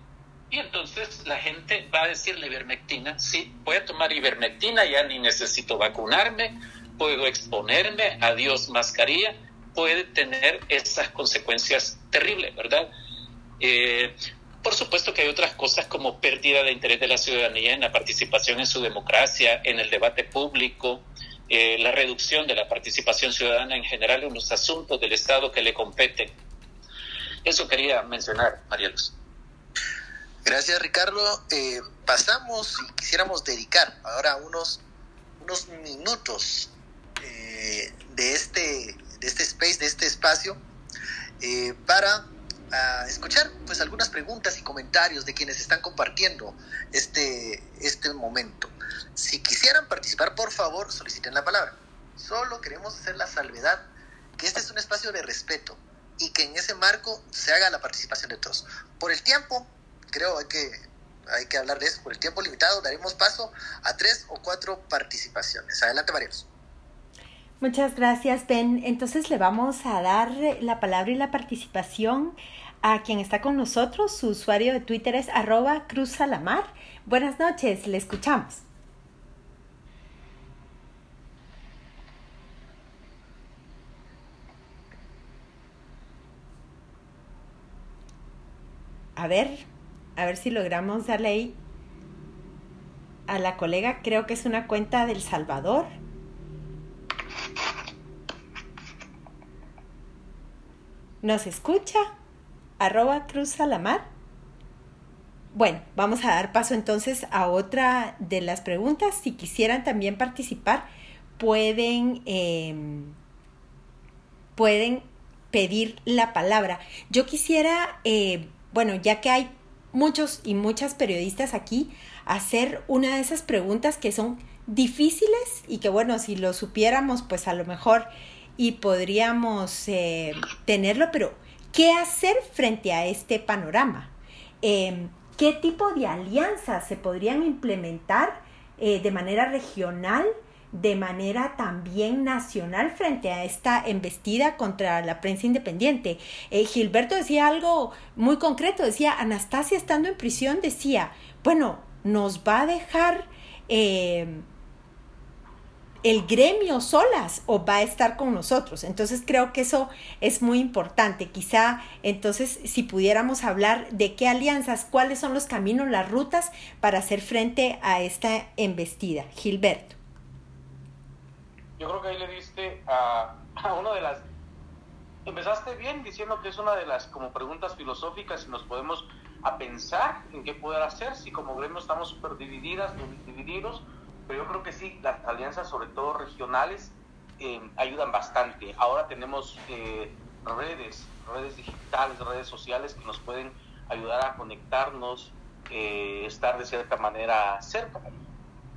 Y entonces la gente va a decirle ivermectina, sí, voy a tomar ivermectina, ya ni necesito vacunarme, puedo exponerme, adiós mascarilla, puede tener esas consecuencias terribles, ¿verdad? Eh, por supuesto que hay otras cosas como pérdida de interés de la ciudadanía en la participación en su democracia, en el debate público, eh, la reducción de la participación ciudadana en general en los asuntos del Estado que le competen. Eso quería mencionar, María Luz. Gracias, Ricardo. Eh, pasamos y quisiéramos dedicar ahora unos, unos minutos eh, este space, de este espacio, para ah, escuchar pues algunas preguntas y comentarios de quienes están compartiendo este, este momento. Si quisieran participar, por favor, soliciten la palabra. Solo queremos hacer la salvedad que este es un espacio de respeto y que en ese marco se haga la participación de todos. Por el tiempo, creo hay que, hay que hablar de eso, por el tiempo limitado daremos paso a tres o cuatro participaciones. Adelante, Marios. Muchas gracias, Ben. Entonces le vamos a dar la palabra y la participación a quien está con nosotros. Su usuario de Twitter es arroba cruzsalamar. Buenas noches, le escuchamos. A ver, a ver si logramos darle ahí a la colega. Creo que es una cuenta del Salvador. ¿Nos escucha? Arroba Cruz. Bueno, vamos a dar paso entonces a otra de las preguntas. Si quisieran también participar, pueden, em, pueden pedir la palabra. Yo quisiera, eh, bueno, ya que hay muchos y muchas periodistas aquí, hacer una de esas preguntas que son difíciles y que bueno, si lo supiéramos, pues a lo mejor y podríamos eh, tenerlo, pero ¿qué hacer frente a este panorama? Em, ¿Qué tipo de alianzas se podrían implementar eh, de manera regional, de manera también nacional frente a esta embestida contra la prensa independiente? Eh, Gilberto decía algo muy concreto, decía, Anastasia estando en prisión decía, bueno, nos va a dejar el gremio solas o va a estar con nosotros. Entonces creo que eso es muy importante. Quizá entonces si pudiéramos hablar de qué alianzas, cuáles son los caminos, las rutas para hacer frente a esta embestida. Gilberto. Yo creo que ahí le diste a, a una de las... Empezaste bien diciendo que es una de las como preguntas filosóficas y nos podemos a pensar en qué poder hacer si como gremio estamos súper divididas, divididos pero yo creo que sí, las alianzas, sobre todo regionales, eh, ayudan bastante. Ahora tenemos eh, redes, redes digitales, redes sociales que nos pueden ayudar a conectarnos, eh, estar de cierta manera cerca.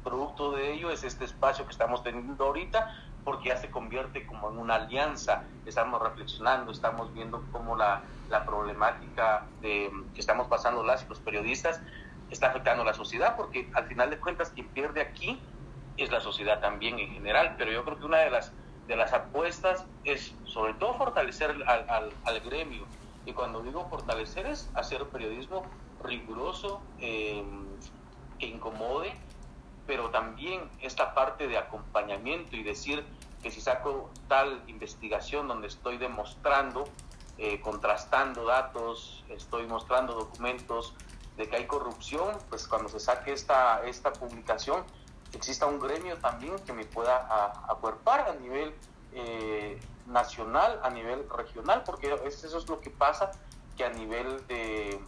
Producto de ello es este espacio que estamos teniendo ahorita, porque ya se convierte como en una alianza. Estamos reflexionando, estamos viendo cómo la, la problemática de, que estamos pasando las y los periodistas está afectando a la sociedad, porque al final de cuentas quien pierde aquí es la sociedad también en general, pero yo creo que una de las, de las apuestas es sobre todo fortalecer al, al, gremio, y cuando digo fortalecer es hacer periodismo riguroso, em, que incomode, pero también esta parte de acompañamiento y decir que si saco tal investigación donde estoy demostrando, eh, contrastando datos, estoy mostrando documentos, de que hay corrupción, pues cuando se saque esta, esta publicación, exista un gremio también que me pueda acuerpar a nivel eh, nacional, a nivel regional, porque eso es lo que pasa, que a nivel de,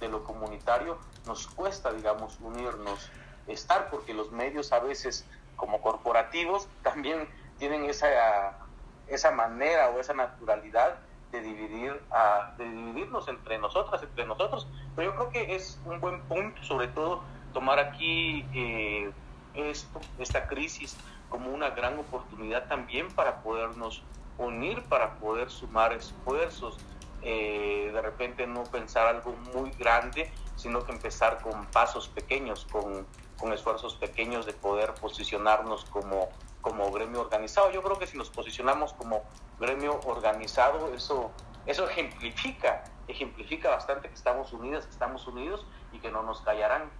de lo comunitario nos cuesta, digamos, unirnos, estar, porque los medios a veces como corporativos *laughs* también tienen esa, esa manera o esa naturalidad dividir a, dividirnos entre nosotras, entre nosotros. Pero yo creo que es un buen punto, sobre todo, tomar aquí eh, esto, esta crisis, como una gran oportunidad también para podernos unir, para poder sumar esfuerzos. Eh, de repente no pensar algo muy grande, sino que empezar con pasos pequeños, con, con esfuerzos pequeños de poder posicionarnos como como gremio organizado. Yo creo que si nos posicionamos como gremio organizado, eso, eso ejemplifica, ejemplifica bastante que estamos unidas, que estamos unidos y que no nos callarán.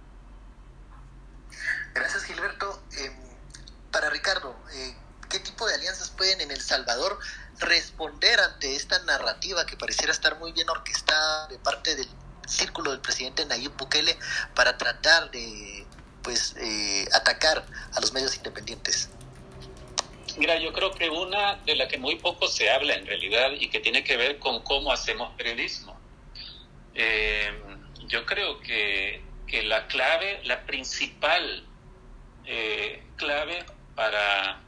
Gracias, Gilberto. Eh, para Ricardo, eh, ¿qué tipo de alianzas pueden en El Salvador responder ante esta narrativa que pareciera estar muy bien orquestada de parte del círculo del presidente Nayib Bukele para tratar de pues eh, atacar a los medios independientes? Mira, yo creo que una de la que muy poco se habla en realidad y que tiene que ver con cómo hacemos periodismo. Eh, yo creo que, que, la clave, la principal eh, clave para,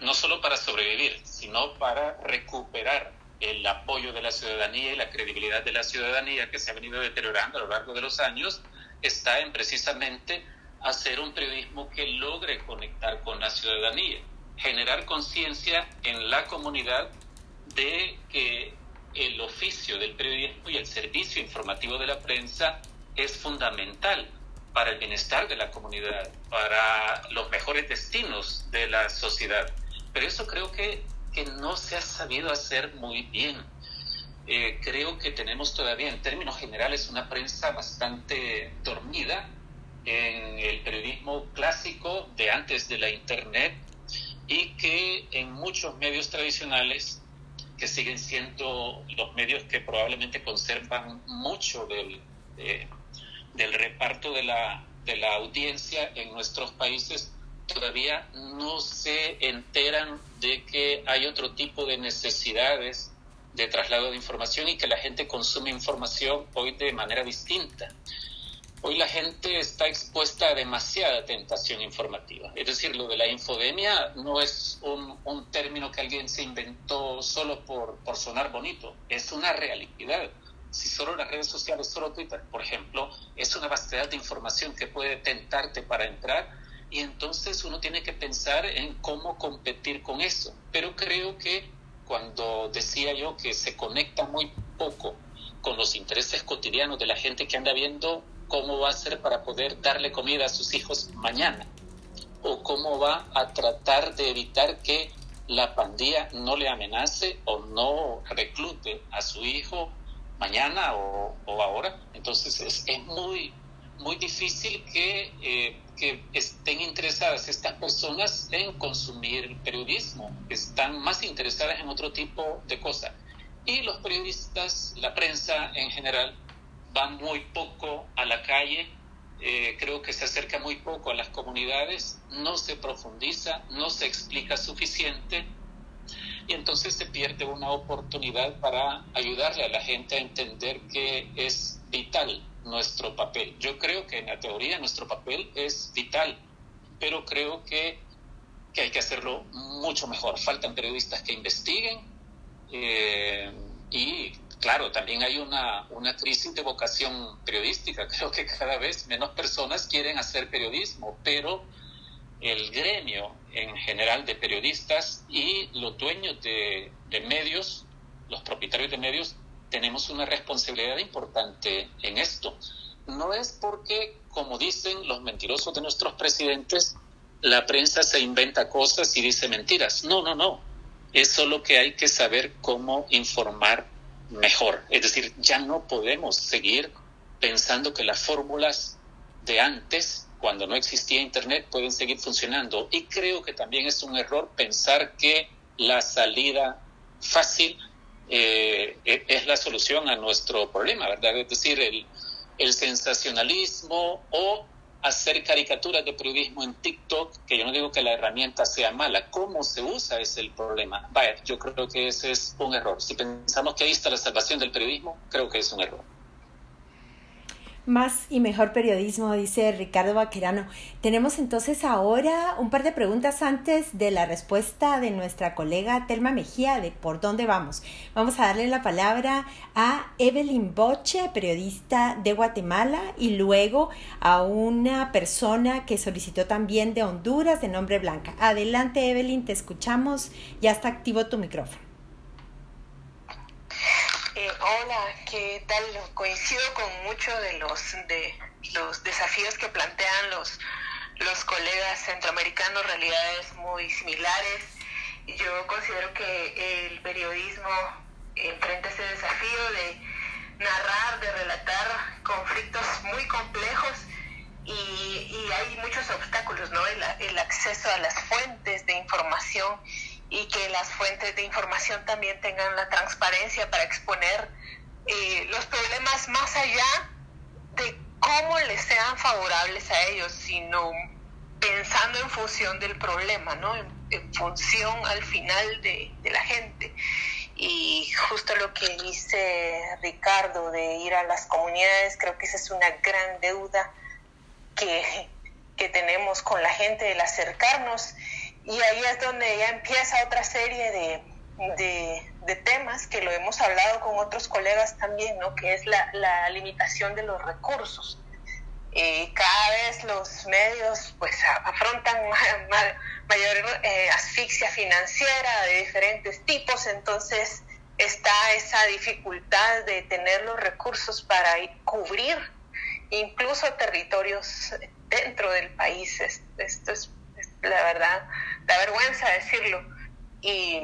no solo para sobrevivir, sino para recuperar el apoyo de la ciudadanía y la credibilidad de la ciudadanía que se ha venido deteriorando a lo largo de los años, está en precisamente hacer un periodismo que logre conectar con la ciudadanía, generar conciencia en la comunidad de que el oficio del periodismo y el servicio informativo de la prensa es fundamental para el bienestar de la comunidad, para los mejores destinos de la sociedad. Pero eso creo que, que no se ha sabido hacer muy bien. Eh, creo que tenemos todavía en términos generales una prensa bastante dormida en el periodismo clásico de antes de la Internet y que en muchos medios tradicionales, que siguen siendo los medios que probablemente conservan mucho del, del reparto de la, de la audiencia en nuestros países, todavía no se enteran de que hay otro tipo de necesidades de traslado de información y que la gente consume información hoy de manera distinta. Hoy la gente está expuesta a demasiada tentación informativa. Es decir, lo de la infodemia no es un, término que alguien se inventó solo por, por sonar bonito, es una realidad. Si solo las redes sociales, solo Twitter, por ejemplo, es una vastedad de información que puede tentarte para entrar y entonces uno tiene que pensar en cómo competir con eso. Pero creo que cuando decía yo que se conecta muy poco con los intereses cotidianos de la gente que anda viendo cómo va a hacer para poder darle comida a sus hijos mañana o cómo va a tratar de evitar que la pandilla no le amenace o no reclute a su hijo mañana o, ahora. Entonces es, es, muy, muy difícil que, eh, que estén interesadas estas personas en consumir periodismo, están más interesadas en otro tipo de cosas. Y los periodistas, la prensa en general, van muy poco a la calle, eh, creo que se acerca muy poco a las comunidades, no se profundiza, no se explica suficiente y entonces se pierde una oportunidad para ayudarle a la gente a entender que es vital nuestro papel. Yo creo que en la teoría nuestro papel es vital, pero creo que, que hay que hacerlo mucho mejor. Faltan periodistas que investiguen eh, y claro, también hay una, crisis de vocación periodística. *laughs* Creo que cada vez menos personas quieren hacer periodismo, pero el gremio en general de periodistas y los dueños de, medios, los propietarios de medios, tenemos una responsabilidad importante en esto. No es porque, como dicen los mentirosos de nuestros presidentes, la prensa se inventa cosas y dice mentiras. No, no, no. Es solo que hay que saber cómo informar mejor. Es decir, ya no podemos seguir pensando que las fórmulas de antes cuando no existía Internet pueden seguir funcionando. Y creo que también es un error pensar que la salida fácil eh, e-, es la solución a nuestro problema, ¿verdad? Es decir, el, el sensacionalismo o hacer caricaturas de periodismo en TikTok, que yo no digo que la herramienta sea mala, cómo se usa es el problema. Vaya, yo creo que ese es un error. Si pensamos que ahí está la salvación del periodismo, creo que es un error. Más y mejor periodismo, dice Ricardo Vaquerano. Tenemos entonces ahora un par de preguntas antes de la respuesta de nuestra colega Telma Mejía de por dónde vamos. Vamos a darle la palabra a Evelyn Boche, periodista de Guatemala, y luego a una persona que solicitó también de Honduras de nombre Blanca. Adelante Evelyn, te escuchamos. Ya está activo tu micrófono. Eh, hola, ¿qué tal? Coincido con muchos de los, de los desafíos que plantean los, los colegas centroamericanos, realidades muy similares. Yo considero que el periodismo enfrenta ese desafío de narrar, de relatar conflictos muy complejos y, y hay muchos obstáculos, ¿no? El, el acceso a las fuentes de información y que las fuentes de información también tengan la transparencia para exponer eh, los problemas más allá de cómo les sean favorables a ellos, sino pensando en función del problema, ¿no? En, función al final de, la gente. Y justo lo que dice Ricardo de ir a las comunidades, creo que esa es una gran deuda que, que tenemos con la gente, el acercarnos Y ahí es donde ya empieza otra serie de, de, temas que lo hemos hablado con otros colegas también, ¿no? que es la, la limitación de los recursos. Eh, cada vez los medios pues afrontan *laughs* mayor eh, asfixia financiera de diferentes tipos, entonces está esa dificultad de tener los recursos para cubrir incluso territorios dentro del país. Esto es, la verdad, la vergüenza decirlo. Y,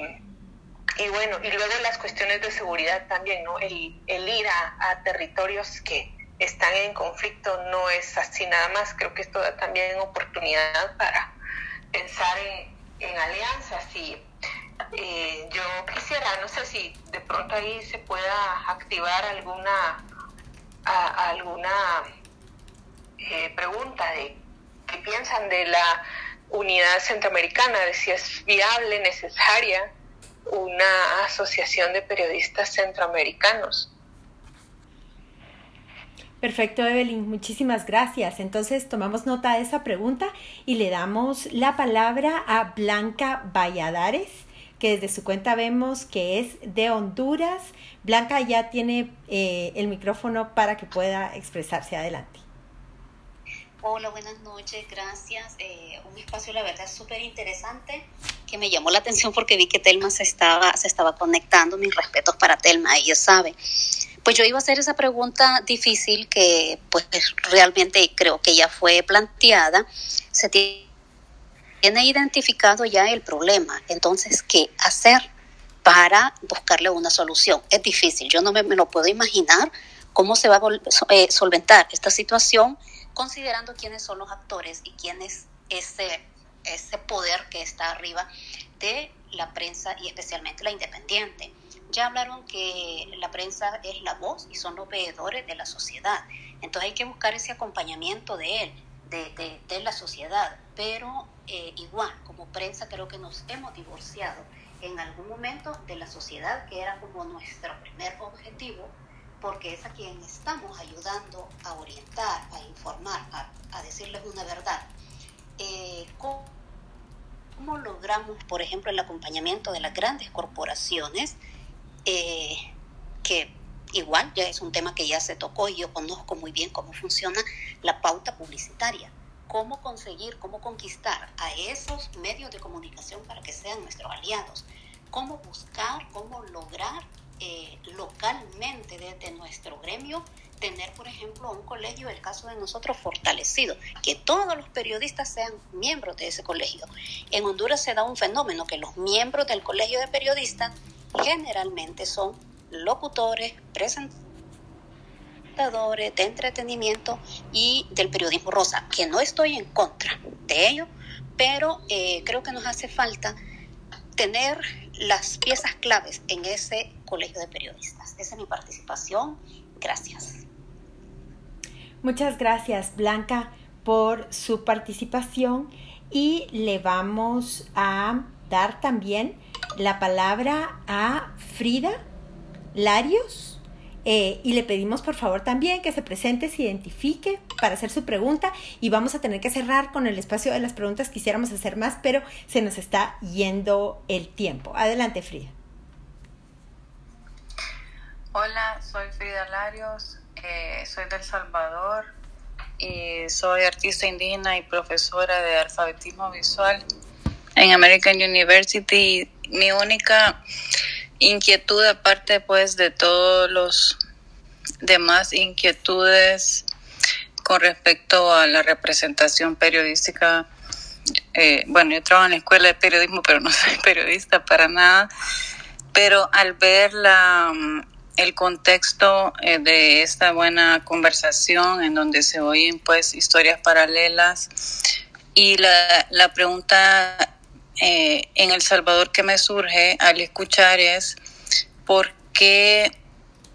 y, bueno, y luego las cuestiones de seguridad también, ¿no? El, el ir a, a, territorios que están en conflicto no es así nada más. Creo que esto da también oportunidad para pensar en, en alianzas y eh, yo quisiera, no sé si de pronto ahí se pueda activar alguna, alguna eh, pregunta de qué piensan de la unidad centroamericana, de si es viable, necesaria una asociación de periodistas centroamericanos. Perfecto, Evelyn, muchísimas gracias. Entonces tomamos nota de esa pregunta y le damos la palabra a Blanca Valladares que desde su cuenta vemos que es de Honduras. Blanca ya tiene eh, el micrófono para que pueda expresarse adelante. Hola, buenas noches, gracias. Eh, un espacio, la verdad, súper interesante que me llamó la atención porque vi que Telma se estaba, se estaba conectando. Mis respetos para Telma, ella sabe. Pues yo iba a hacer esa pregunta difícil que pues realmente creo que ya fue planteada. Se tiene identificado ya el problema. Entonces, ¿qué hacer para buscarle una solución? Es difícil, yo no me, lo puedo imaginar cómo se va a eh, solventar esta situación considerando quiénes son los actores y quién es ese, ese poder que está arriba de la prensa y especialmente la independiente. Ya hablaron que la prensa es la voz y son los veedores de la sociedad. Entonces hay que buscar ese acompañamiento de él, de, de la sociedad. Pero eh, igual, como prensa creo que nos hemos divorciado en algún momento de la sociedad, que era como nuestro primer objetivo, porque es a quien estamos ayudando a orientar, a informar, a, decirles una verdad. Eh, ¿cómo, logramos, por ejemplo, el acompañamiento de las grandes corporaciones, eh, que igual ya es un tema que ya se tocó y yo conozco muy bien cómo funciona la pauta publicitaria? cómo conseguir, cómo conquistar a esos medios de comunicación para que sean nuestros aliados, cómo buscar, cómo lograr eh, localmente desde nuestro gremio tener, por ejemplo, un colegio, el caso de nosotros, fortalecido, que todos los periodistas sean miembros de ese colegio. En Honduras se da un fenómeno que los miembros del colegio de periodistas generalmente son locutores, presentadores, de entretenimiento y del periodismo rosa, que no estoy en contra de ello, pero eh, creo que nos hace falta tener las piezas claves en ese colegio de periodistas. Esa es mi participación. Gracias. Muchas gracias, Blanca, por su participación y le vamos a dar también la palabra a Frida Larios eh, y le pedimos por favor también que se presente, se identifique para hacer su pregunta y vamos a tener que cerrar con el espacio de las preguntas. Quisiéramos hacer más, pero se nos está yendo el tiempo. Adelante, Frida. Hola, soy Frida Larios, eh, soy del Salvador y soy artista indígena y profesora de alfabetismo visual en American University. Mi única inquietud aparte pues de todos los demás inquietudes con respecto a la representación periodística. Eh, bueno, yo trabajo en la escuela de periodismo, pero no *laughs* soy periodista para nada. Pero al ver la, el contexto eh, de esta buena conversación en donde se oyen pues historias paralelas y la, la pregunta eh, en El Salvador que me surge al escuchar es por qué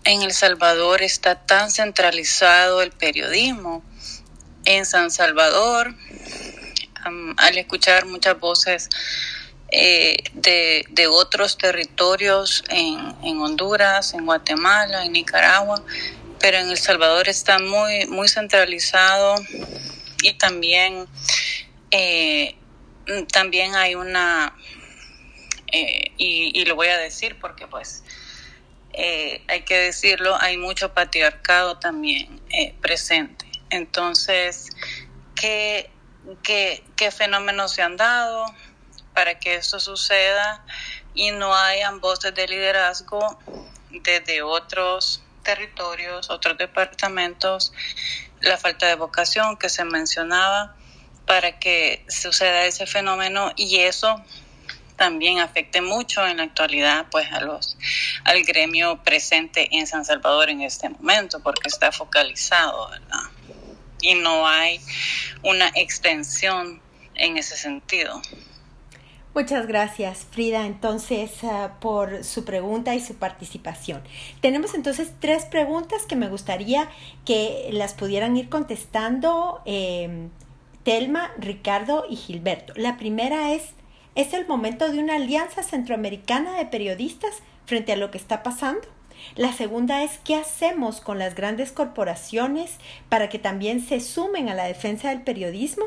en El Salvador está tan centralizado el periodismo. En San Salvador, al escuchar muchas voces eh, de, de, otros territorios en, en, Honduras, en Guatemala, en Nicaragua, pero en El Salvador está muy, muy centralizado y también eh, también hay una, eh, y, lo voy a decir porque pues hay que decirlo, hay mucho patriarcado también presente. Entonces, ¿qué, qué, qué fenómenos se han dado para que esto suceda y no hayan voces de liderazgo desde otros territorios, otros departamentos, la falta de vocación que se mencionaba para que suceda ese fenómeno y eso también afecte mucho en la actualidad pues a los al gremio presente en San Salvador en este momento porque está focalizado y no hay una extensión en ese sentido. Muchas gracias, Frida, entonces, ah, por su pregunta y su participación. Tenemos entonces tres preguntas que me gustaría que las pudieran ir contestando eh, Telma, Ricardo y Gilberto. La primera es, ¿es el momento de una alianza centroamericana de periodistas frente a lo que está pasando? La segunda es qué hacemos con las grandes corporaciones para que también se sumen a la defensa del periodismo.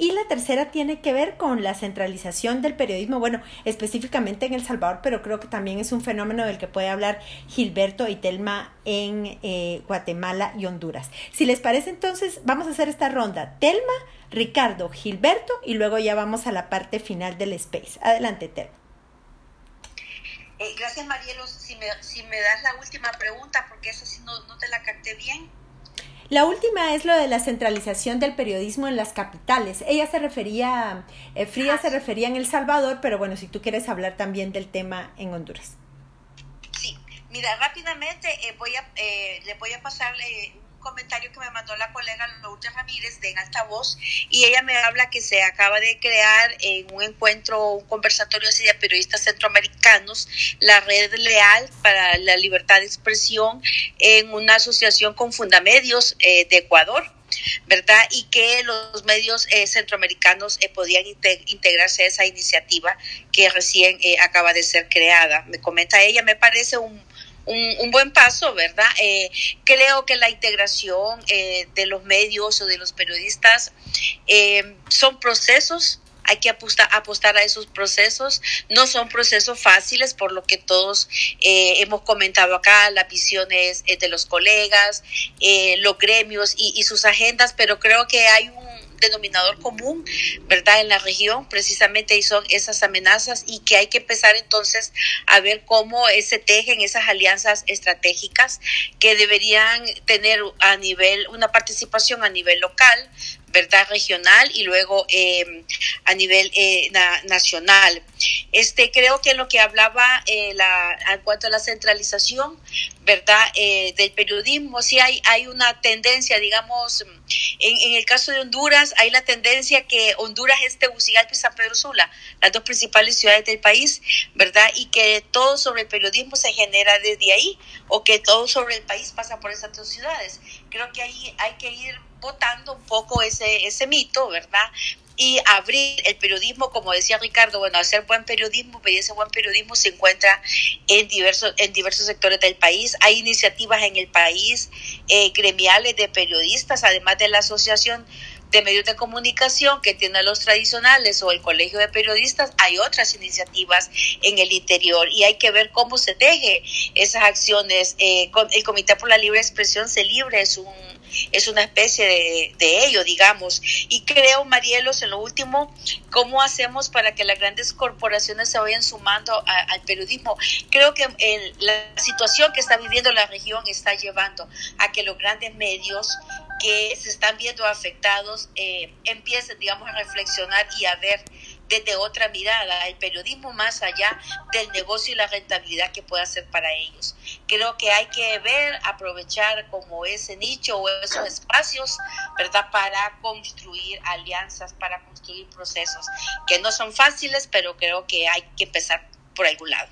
Y la tercera tiene que ver con la centralización del periodismo, bueno, específicamente en El Salvador, pero creo que también es un fenómeno del que puede hablar Gilberto y Telma en eh, Guatemala y Honduras. Si les parece, entonces vamos a hacer esta ronda. Telma, Ricardo, Gilberto y luego ya vamos a la parte final del space. Adelante, Telma. Eh, gracias, Marielos. Si me, si me das la última pregunta, porque eso sí no, no te la capté bien. La última es lo de la centralización del periodismo en las capitales. Ella se refería, eh, Frida se refería en El Salvador, pero bueno, si tú quieres hablar también del tema en Honduras. Sí, mira, rápidamente eh, voy a, eh, le voy a pasarle comentario que me mandó la colega Lourdes Ramírez de En Altavoz y ella me habla que se acaba de crear en un encuentro, un conversatorio de periodistas centroamericanos, la Red Leal para la Libertad de Expresión en una asociación con Fundamedios eh, de Ecuador. ¿verdad? Y que los medios eh, centroamericanos eh, podían integrarse a esa iniciativa que recién acaba de ser creada. Me comenta ella, me parece un, un, buen paso, ¿verdad? Eh, creo que la integración eh, de los medios o de los periodistas eh, son procesos hay que apostar, a esos procesos. No son procesos fáciles, por lo que todos hemos comentado acá, las visiones de los colegas, los gremios y, y, sus agendas, pero creo que hay un denominador común, ¿verdad? En la región, precisamente y son esas amenazas y que hay que empezar entonces a ver cómo se tejen esas alianzas estratégicas que deberían tener a nivel, una participación a nivel local, ¿verdad? Regional y luego eh, a nivel eh, nacional. Este, creo que lo que hablaba eh, la, en cuanto a la centralización, ¿verdad? del periodismo, sí hay, hay una tendencia, digamos, en, en, el caso de Honduras, hay la tendencia que Honduras es Tegucigalpa y San Pedro Sula, las dos principales ciudades del país, ¿verdad? Y que todo sobre el periodismo se genera desde ahí, o que todo sobre el país pasa por esas dos ciudades. Creo que ahí hay que ir votando un poco ese, ese mito, ¿verdad? y abrir el periodismo, como decía Ricardo, bueno, hacer buen periodismo, y ese buen periodismo se encuentra en diversos, en diversos sectores del país. Hay iniciativas en el país eh, gremiales de periodistas, además de la Asociación de Medios de Comunicación que tiene a los tradicionales o el Colegio de Periodistas, hay otras iniciativas en el interior y hay que ver cómo se teje esas acciones. Eh, el Comité por la Libre Expresión se libre, es un es una especie de, de ello, digamos. Y creo, Marielos, en lo último, ¿cómo hacemos para que las grandes corporaciones se vayan sumando al periodismo? Creo que la situación que está viviendo la región está llevando a que los grandes medios que se están viendo afectados eh, empiecen, digamos, a reflexionar y a ver desde otra mirada el periodismo más allá del negocio y la rentabilidad que pueda hacer para ellos. Creo que hay que ver, aprovechar como ese nicho o esos espacios, ¿verdad? Para construir alianzas, para construir procesos que no son fáciles, pero creo que hay que empezar por algún lado.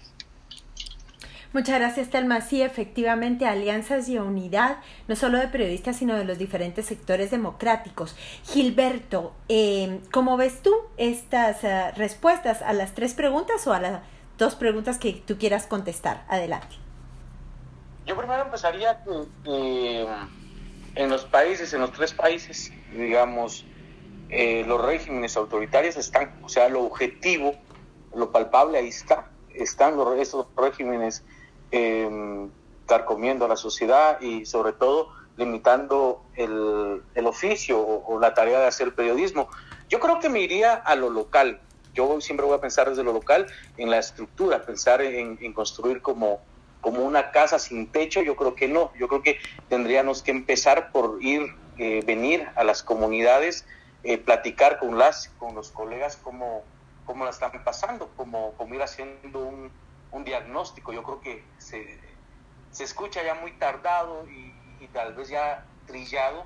Muchas gracias, Telma. Sí, efectivamente, alianzas y unidad, no solo de periodistas, sino de los diferentes sectores democráticos. Gilberto, eh, ¿cómo ves tú estas eh, respuestas a las tres preguntas o a las dos preguntas que tú quieras contestar? Adelante. Yo primero empezaría en los países, en los tres países, digamos, eh, los regímenes autoritarios están, o sea, lo objetivo, lo palpable ahí está, están los, esos regímenes eh, carcomiendo a la sociedad y sobre todo limitando el, el oficio o, la tarea de hacer periodismo. Yo creo que me iría a lo local. Yo siempre voy a pensar desde lo local en la estructura, pensar en, en construir como, como una casa sin techo. Yo creo que no. Yo creo que tendríamos que empezar por ir, eh, venir a las comunidades, eh, platicar con las, con los colegas cómo, cómo la están pasando, cómo, cómo ir haciendo un, un diagnóstico. Yo creo que se, se escucha ya muy tardado y, tal vez ya trillado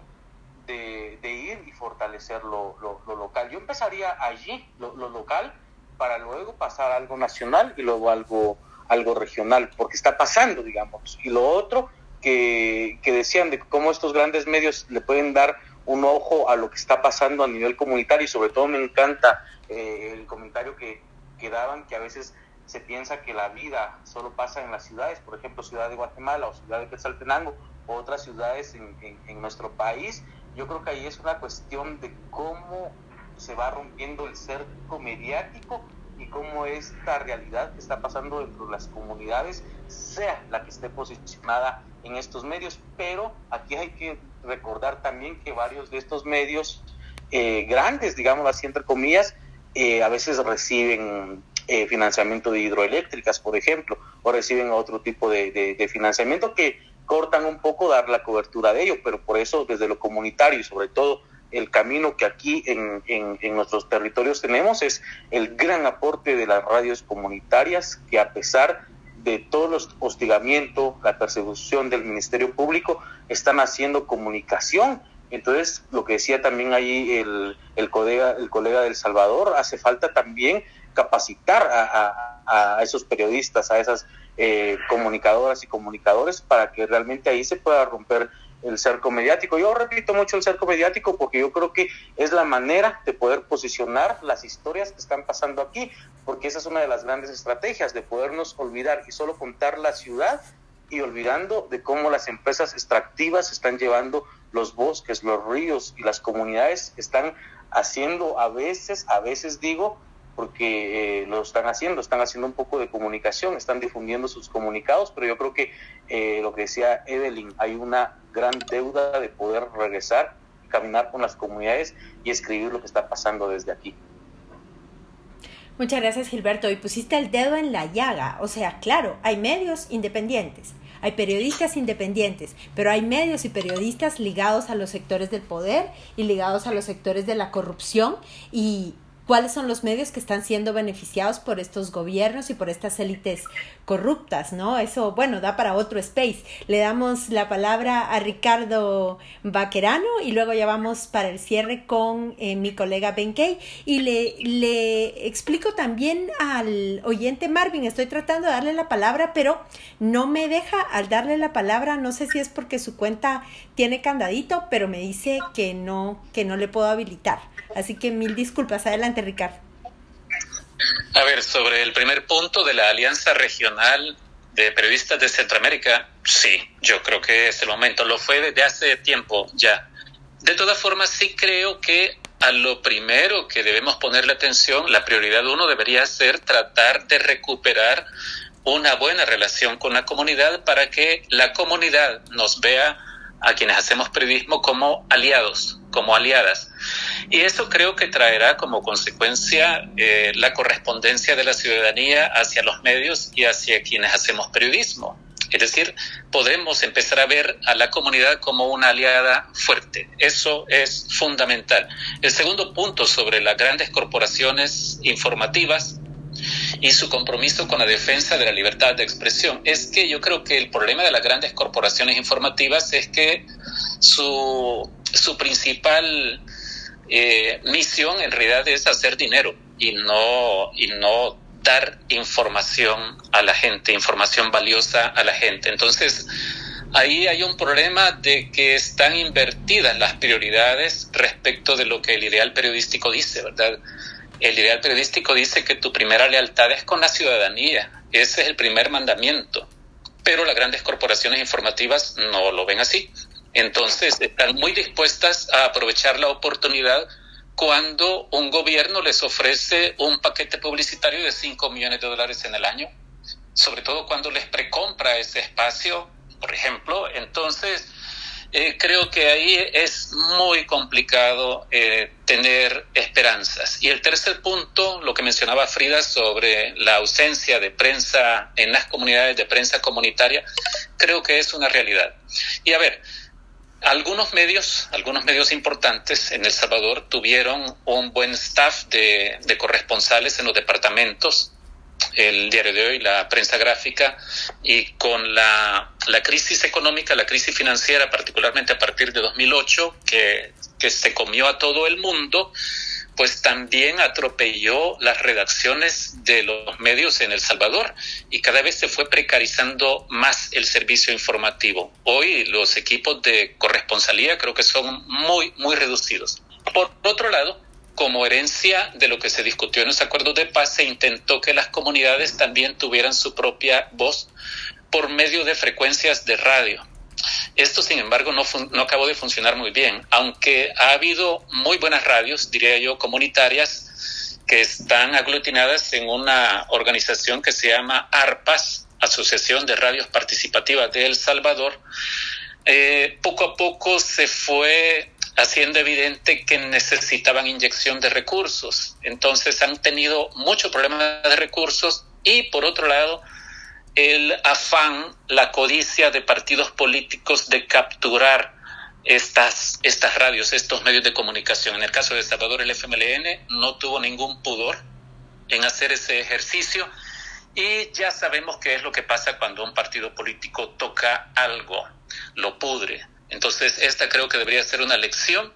de, ir y fortalecer lo, local. Yo empezaría allí, lo, local, para luego pasar algo nacional y luego algo, algo regional, porque está pasando, digamos. Y lo otro que, decían de cómo estos grandes medios le pueden dar un ojo a lo que está pasando a nivel comunitario y sobre todo me encanta eh, el comentario que, que daban que a veces se piensa que la vida solo pasa en las ciudades, por ejemplo, Ciudad de Guatemala o Ciudad de Quetzaltenango o otras ciudades en, en, nuestro país. Yo creo que ahí es una cuestión de cómo se va rompiendo el cerco mediático y cómo esta realidad que está pasando dentro de las comunidades sea la que esté posicionada en estos medios. Pero aquí hay que recordar también que varios de estos medios eh, grandes, digamos así entre comillas, eh, a veces reciben eh, financiamiento de hidroeléctricas, por ejemplo, o reciben otro tipo de, financiamiento que cortan un poco dar la cobertura de ello, pero por eso desde lo comunitario y sobre todo el camino que aquí en, en, nuestros territorios tenemos es el gran aporte de las radios comunitarias que a pesar de todos los hostigamientos, la persecución del Ministerio Público, están haciendo comunicación. Entonces, lo que decía también ahí el, el, colega, el colega del Salvador, hace falta también capacitar a, esos periodistas, a esas eh, comunicadoras y comunicadores para que realmente ahí se pueda romper el cerco mediático. Yo repito mucho el cerco mediático porque yo creo que es la manera de poder posicionar las historias que están pasando aquí, porque esa es una de las grandes estrategias de podernos olvidar y solo contar la ciudad y olvidando de cómo las empresas extractivas están llevando los bosques, los ríos y las comunidades están haciendo a veces, a veces digo, porque eh, lo están haciendo, están haciendo un poco de comunicación, están difundiendo sus comunicados, pero yo creo que eh, lo que decía Evelyn, hay una gran deuda de poder regresar, caminar con las comunidades y escribir lo que está pasando desde aquí. Muchas gracias Gilberto. Y pusiste el dedo en la llaga. O sea, claro, hay medios independientes, hay periodistas independientes, pero hay medios y periodistas ligados a los sectores del poder y ligados a los sectores de la corrupción y cuáles son los medios que están siendo beneficiados por estos gobiernos y por estas élites corruptas, ¿no? Eso, bueno, da para otro space. Le damos la palabra a Ricardo Vaquerano y luego ya vamos para el cierre con eh, mi colega Ben Kay y le, le explico también al oyente Marvin, estoy tratando de darle la palabra, pero no me deja al darle la palabra, no sé si es porque su cuenta tiene candadito, pero me dice que no, que no le puedo habilitar. Así que mil disculpas. Adelante, Ricardo. A ver, sobre el primer punto de la Alianza Regional de Periodistas de Centroamérica, sí, yo creo que es el momento. Lo fue desde hace tiempo ya. De todas formas, sí creo que a lo primero que debemos ponerle atención, la prioridad uno debería ser tratar de recuperar una buena relación con la comunidad para que la comunidad nos vea a quienes hacemos periodismo como aliados, como aliadas. Y eso creo que traerá como consecuencia eh, la correspondencia de la ciudadanía hacia los medios y hacia quienes hacemos periodismo. Es decir, podemos empezar a ver a la comunidad como una aliada fuerte. Eso es fundamental. El segundo punto sobre las grandes corporaciones informativas y su compromiso con la defensa de la libertad de expresión. Es que yo creo que el problema de las grandes corporaciones informativas es que su, su principal eh, misión en realidad es hacer dinero y no, y no dar información a la gente, información valiosa a la gente. Entonces, ahí hay un problema de que están invertidas las prioridades respecto de lo que el ideal periodístico dice, ¿verdad? El ideal periodístico dice que tu primera lealtad es con la ciudadanía. Ese es el primer mandamiento. Pero las grandes corporaciones informativas no lo ven así. Entonces están muy dispuestas a aprovechar la oportunidad cuando un gobierno les ofrece un paquete publicitario de 5 millones de dólares en el año, sobre todo cuando les precompra ese espacio, por ejemplo. Entonces, eh, creo que ahí es muy complicado eh, tener esperanzas. Y el tercer punto, lo que mencionaba Frida sobre la ausencia de prensa en las comunidades de prensa comunitaria, creo que es una realidad. Y a ver, algunos medios, algunos medios importantes en El Salvador tuvieron un buen staff de, de corresponsales en los departamentos el diario de hoy, la prensa gráfica, y con la, crisis económica, la crisis financiera, particularmente a partir de 2008, que, que se comió a todo el mundo, pues también atropelló las redacciones de los medios en El Salvador y cada vez se fue precarizando más el servicio informativo. Hoy los equipos de corresponsalía creo que son muy, muy reducidos. Por otro lado, como herencia de lo que se discutió en los acuerdos de paz, se intentó que las comunidades también tuvieran su propia voz por medio de frecuencias de radio. Esto, sin embargo, no, acabó de funcionar muy bien, aunque ha habido muy buenas radios, diría yo, comunitarias, que están aglutinadas en una organización que se llama ARPAS, Asociación de Radios Participativas de El Salvador. Eh, poco a poco se fue haciendo evidente que necesitaban inyección de recursos. Entonces han tenido mucho problema de recursos y por otro lado el afán, la codicia de partidos políticos de capturar estas, estas radios, estos medios de comunicación. En el caso de Salvador, el FMLN no tuvo ningún pudor en hacer ese ejercicio y ya sabemos qué es lo que pasa cuando un partido político toca algo, lo pudre, entonces, esta creo que debería ser una lección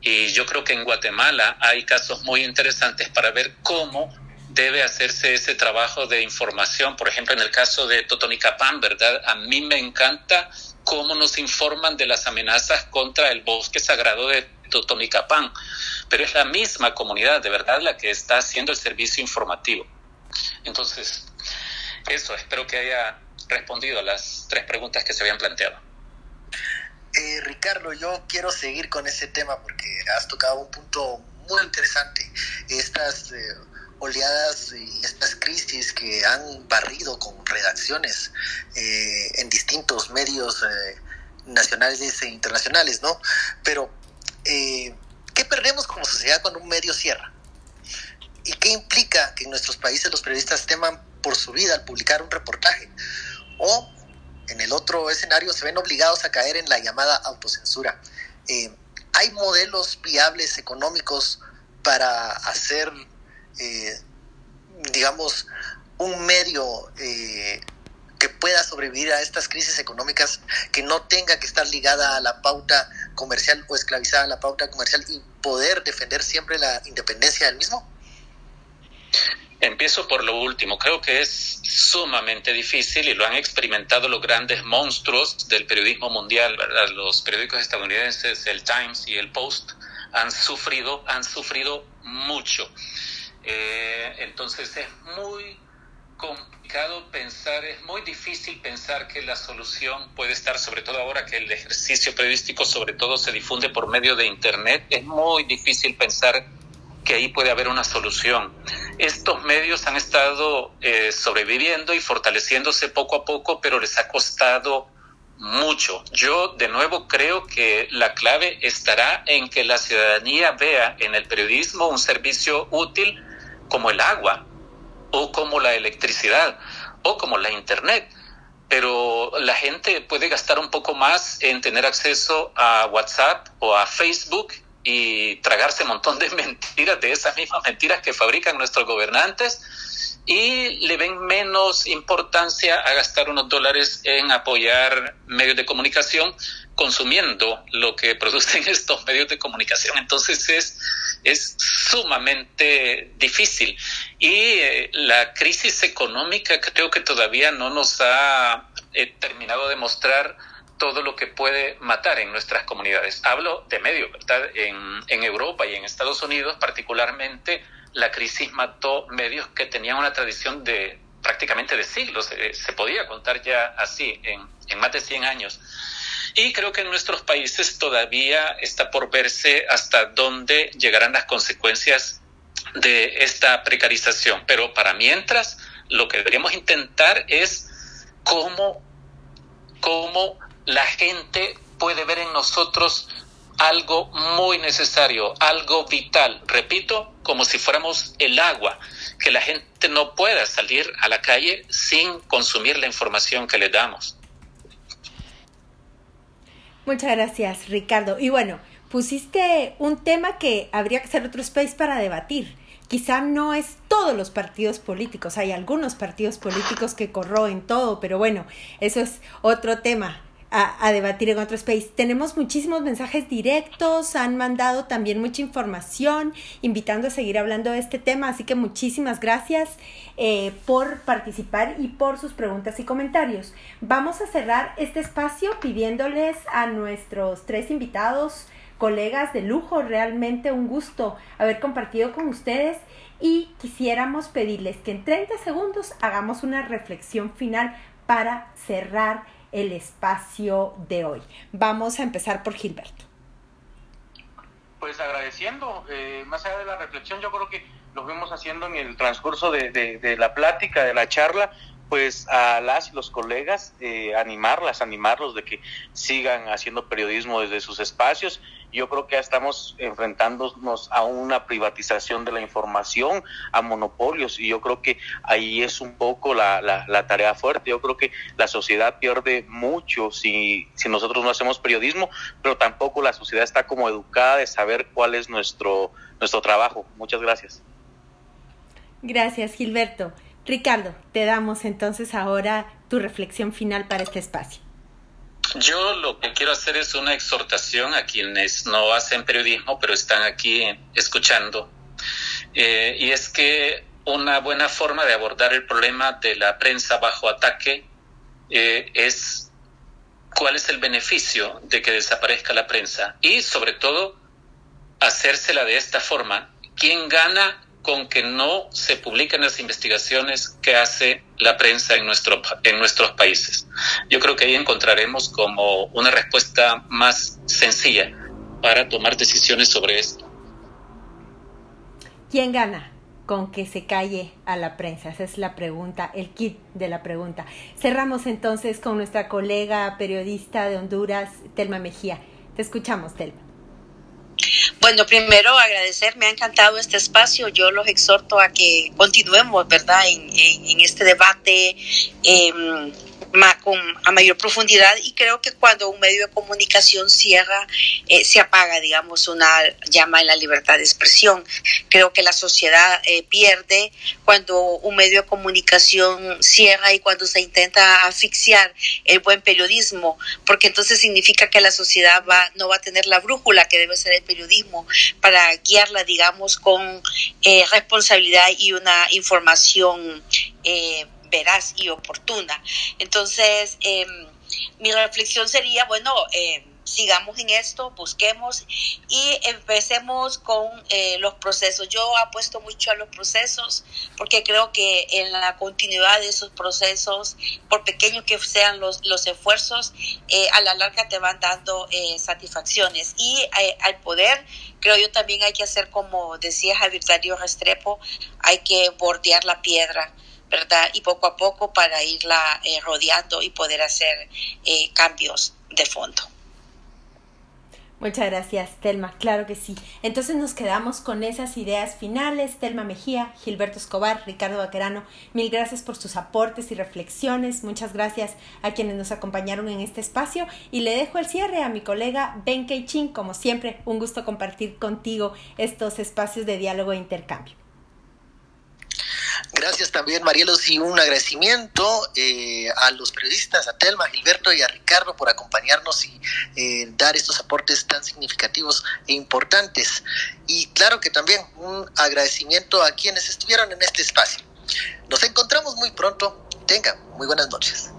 y yo creo que en Guatemala hay casos muy interesantes para ver cómo debe hacerse ese trabajo de información. Por ejemplo, en el caso de Totonicapán, ¿verdad? A mí me encanta cómo nos informan de las amenazas contra el bosque sagrado de Totonicapán, pero es la misma comunidad, de verdad, la que está haciendo el servicio informativo. Entonces, eso, espero que haya respondido a las tres preguntas que se habían planteado. Eh, Ricardo, yo quiero seguir con ese tema porque has tocado un punto muy interesante. Estas eh, oleadas y estas crisis que han barrido con redacciones eh, en distintos medios nacionales e internacionales, ¿no? Pero, ¿qué perdemos como sociedad cuando un medio cierra? ¿Y qué implica que en nuestros países los periodistas teman por su vida al publicar un reportaje? O en el otro escenario se ven obligados a caer en la llamada autocensura. Eh, ¿Hay modelos viables económicos para hacer, eh, digamos, un medio eh, que pueda sobrevivir a estas crisis económicas, que no tenga que estar ligada a la pauta comercial o esclavizada a la pauta comercial y poder defender siempre la independencia del mismo? Empiezo por lo último. Creo que es sumamente difícil y lo han experimentado los grandes monstruos del periodismo mundial. Los periódicos estadounidenses, el Times y el Post, han sufrido, han sufrido mucho. Eh, entonces es muy complicado pensar, es muy difícil pensar que la solución puede estar, sobre todo ahora que el ejercicio periodístico sobre todo se difunde por medio de Internet, es muy difícil pensar que ahí puede haber una solución. Estos medios han estado eh, sobreviviendo y fortaleciéndose poco a poco, pero les ha costado mucho. Yo de nuevo creo que la clave estará en que la ciudadanía vea en el periodismo un servicio útil como el agua o como la electricidad o como la internet. Pero la gente puede gastar un poco más en tener acceso a WhatsApp o a Facebook y tragarse un montón de *laughs* mentiras, de esas mismas mentiras que fabrican nuestros gobernantes y le ven menos importancia a gastar unos dólares en apoyar medios de comunicación consumiendo lo que *laughs* producen estos medios de comunicación. Entonces es, es sumamente difícil. Y eh, la crisis económica creo que todavía no nos ha eh, terminado de mostrar todo lo que puede matar en nuestras comunidades. Hablo de medio, ¿verdad? En, Europa y en Estados Unidos particularmente, la crisis mató medios que tenían una tradición de prácticamente de siglos, se, se podía contar ya así, en, en, más de 100 años. Y creo que en nuestros países todavía está por verse hasta dónde llegarán las consecuencias de esta precarización. Pero para mientras, lo que deberíamos intentar es cómo, cómo la gente puede ver en nosotros algo muy necesario, algo vital. Repito, como si fuéramos el agua, que la gente no pueda salir a la calle sin consumir la información que le damos. Muchas gracias, Ricardo. Y bueno, pusiste un tema que habría que hacer otro space para debatir. Quizá no es todos los partidos políticos, hay algunos partidos políticos que corroen todo, pero bueno, eso es otro tema a, debatir en otro space. Tenemos muchísimos mensajes directos, han mandado también mucha información, invitando a seguir hablando de este tema, así que muchísimas gracias eh, por participar y por sus preguntas y comentarios. Vamos a cerrar este espacio pidiéndoles a nuestros tres invitados, colegas de lujo, realmente un gusto haber compartido con ustedes y quisiéramos pedirles que en 30 segundos hagamos una reflexión final para cerrar el espacio de hoy. Vamos a empezar por Gilberto. Pues agradeciendo, eh, más allá de la reflexión, yo creo que lo vemos haciendo en el transcurso de, de la plática, de la charla, pues a las y los colegas, eh, animarlas, animarlos de que sigan haciendo periodismo desde sus espacios. Yo creo que ya estamos enfrentándonos a una privatización de la información, a monopolios, y yo creo que ahí es un poco la, la, tarea fuerte. Yo creo que la sociedad pierde mucho si, si nosotros no hacemos periodismo, pero tampoco la sociedad está como educada de saber cuál es nuestro, nuestro trabajo. Muchas gracias. Gracias, Gilberto. Ricardo, te damos entonces ahora tu reflexión final para este espacio. Yo lo que quiero hacer es una exhortación a quienes no hacen periodismo, pero están aquí escuchando. Eh, y es que una buena forma de abordar el problema de la prensa bajo ataque eh, es cuál es el beneficio de que desaparezca la prensa y sobre todo hacérsela de esta forma. ¿Quién gana con que no se publiquen las investigaciones que hace la prensa en, en nuestros países. Yo creo que ahí encontraremos como una respuesta más sencilla para tomar decisiones sobre esto. ¿Quién gana con que se calle a la prensa? Esa es la pregunta, el kit de la pregunta. Cerramos entonces con nuestra colega periodista de Honduras, Telma Mejía. Te escuchamos, Telma. Bueno, primero agradecer, me ha encantado este espacio. Yo los exhorto a que continuemos, ¿verdad?, en, en, este debate. Eh, con, a mayor profundidad y creo que cuando un medio de comunicación cierra, eh, se apaga, digamos, una llama en la libertad de expresión. Creo que la sociedad eh, pierde cuando un medio de comunicación cierra y cuando se intenta asfixiar el buen periodismo, porque entonces significa que la sociedad va, no va a tener la brújula que debe ser el periodismo para guiarla, digamos, con eh, responsabilidad y una información eh, veraz y oportuna. Entonces, em, mi reflexión sería, bueno, em, sigamos en esto, busquemos y empecemos con eh, los procesos. Yo apuesto mucho a los procesos porque creo que en la continuidad de esos procesos, por pequeños que sean los, los esfuerzos, eh, a la larga te van dando eh, satisfacciones. Y al poder, creo yo también hay que hacer como decía Javier Darío Restrepo, hay que bordear la piedra ¿verdad? Y poco a poco para irla eh, rodeando y poder hacer eh, cambios de fondo. Muchas gracias, Telma. Claro que sí. Entonces nos quedamos con esas ideas finales. Telma Mejía, Gilberto Escobar, Ricardo Vaquerano, mil gracias por sus aportes y reflexiones. Muchas gracias a quienes nos acompañaron en este espacio. Y le dejo el cierre a mi colega Ben Keichin. Como siempre, un gusto compartir contigo estos espacios de diálogo e intercambio. Gracias también, Marielos, y un agradecimiento eh, a los periodistas, a Telma, a Gilberto y a Ricardo por acompañarnos y eh, dar estos aportes tan significativos e importantes. Y claro que también un agradecimiento a quienes estuvieron en este espacio. Nos encontramos muy pronto. Tengan muy buenas noches.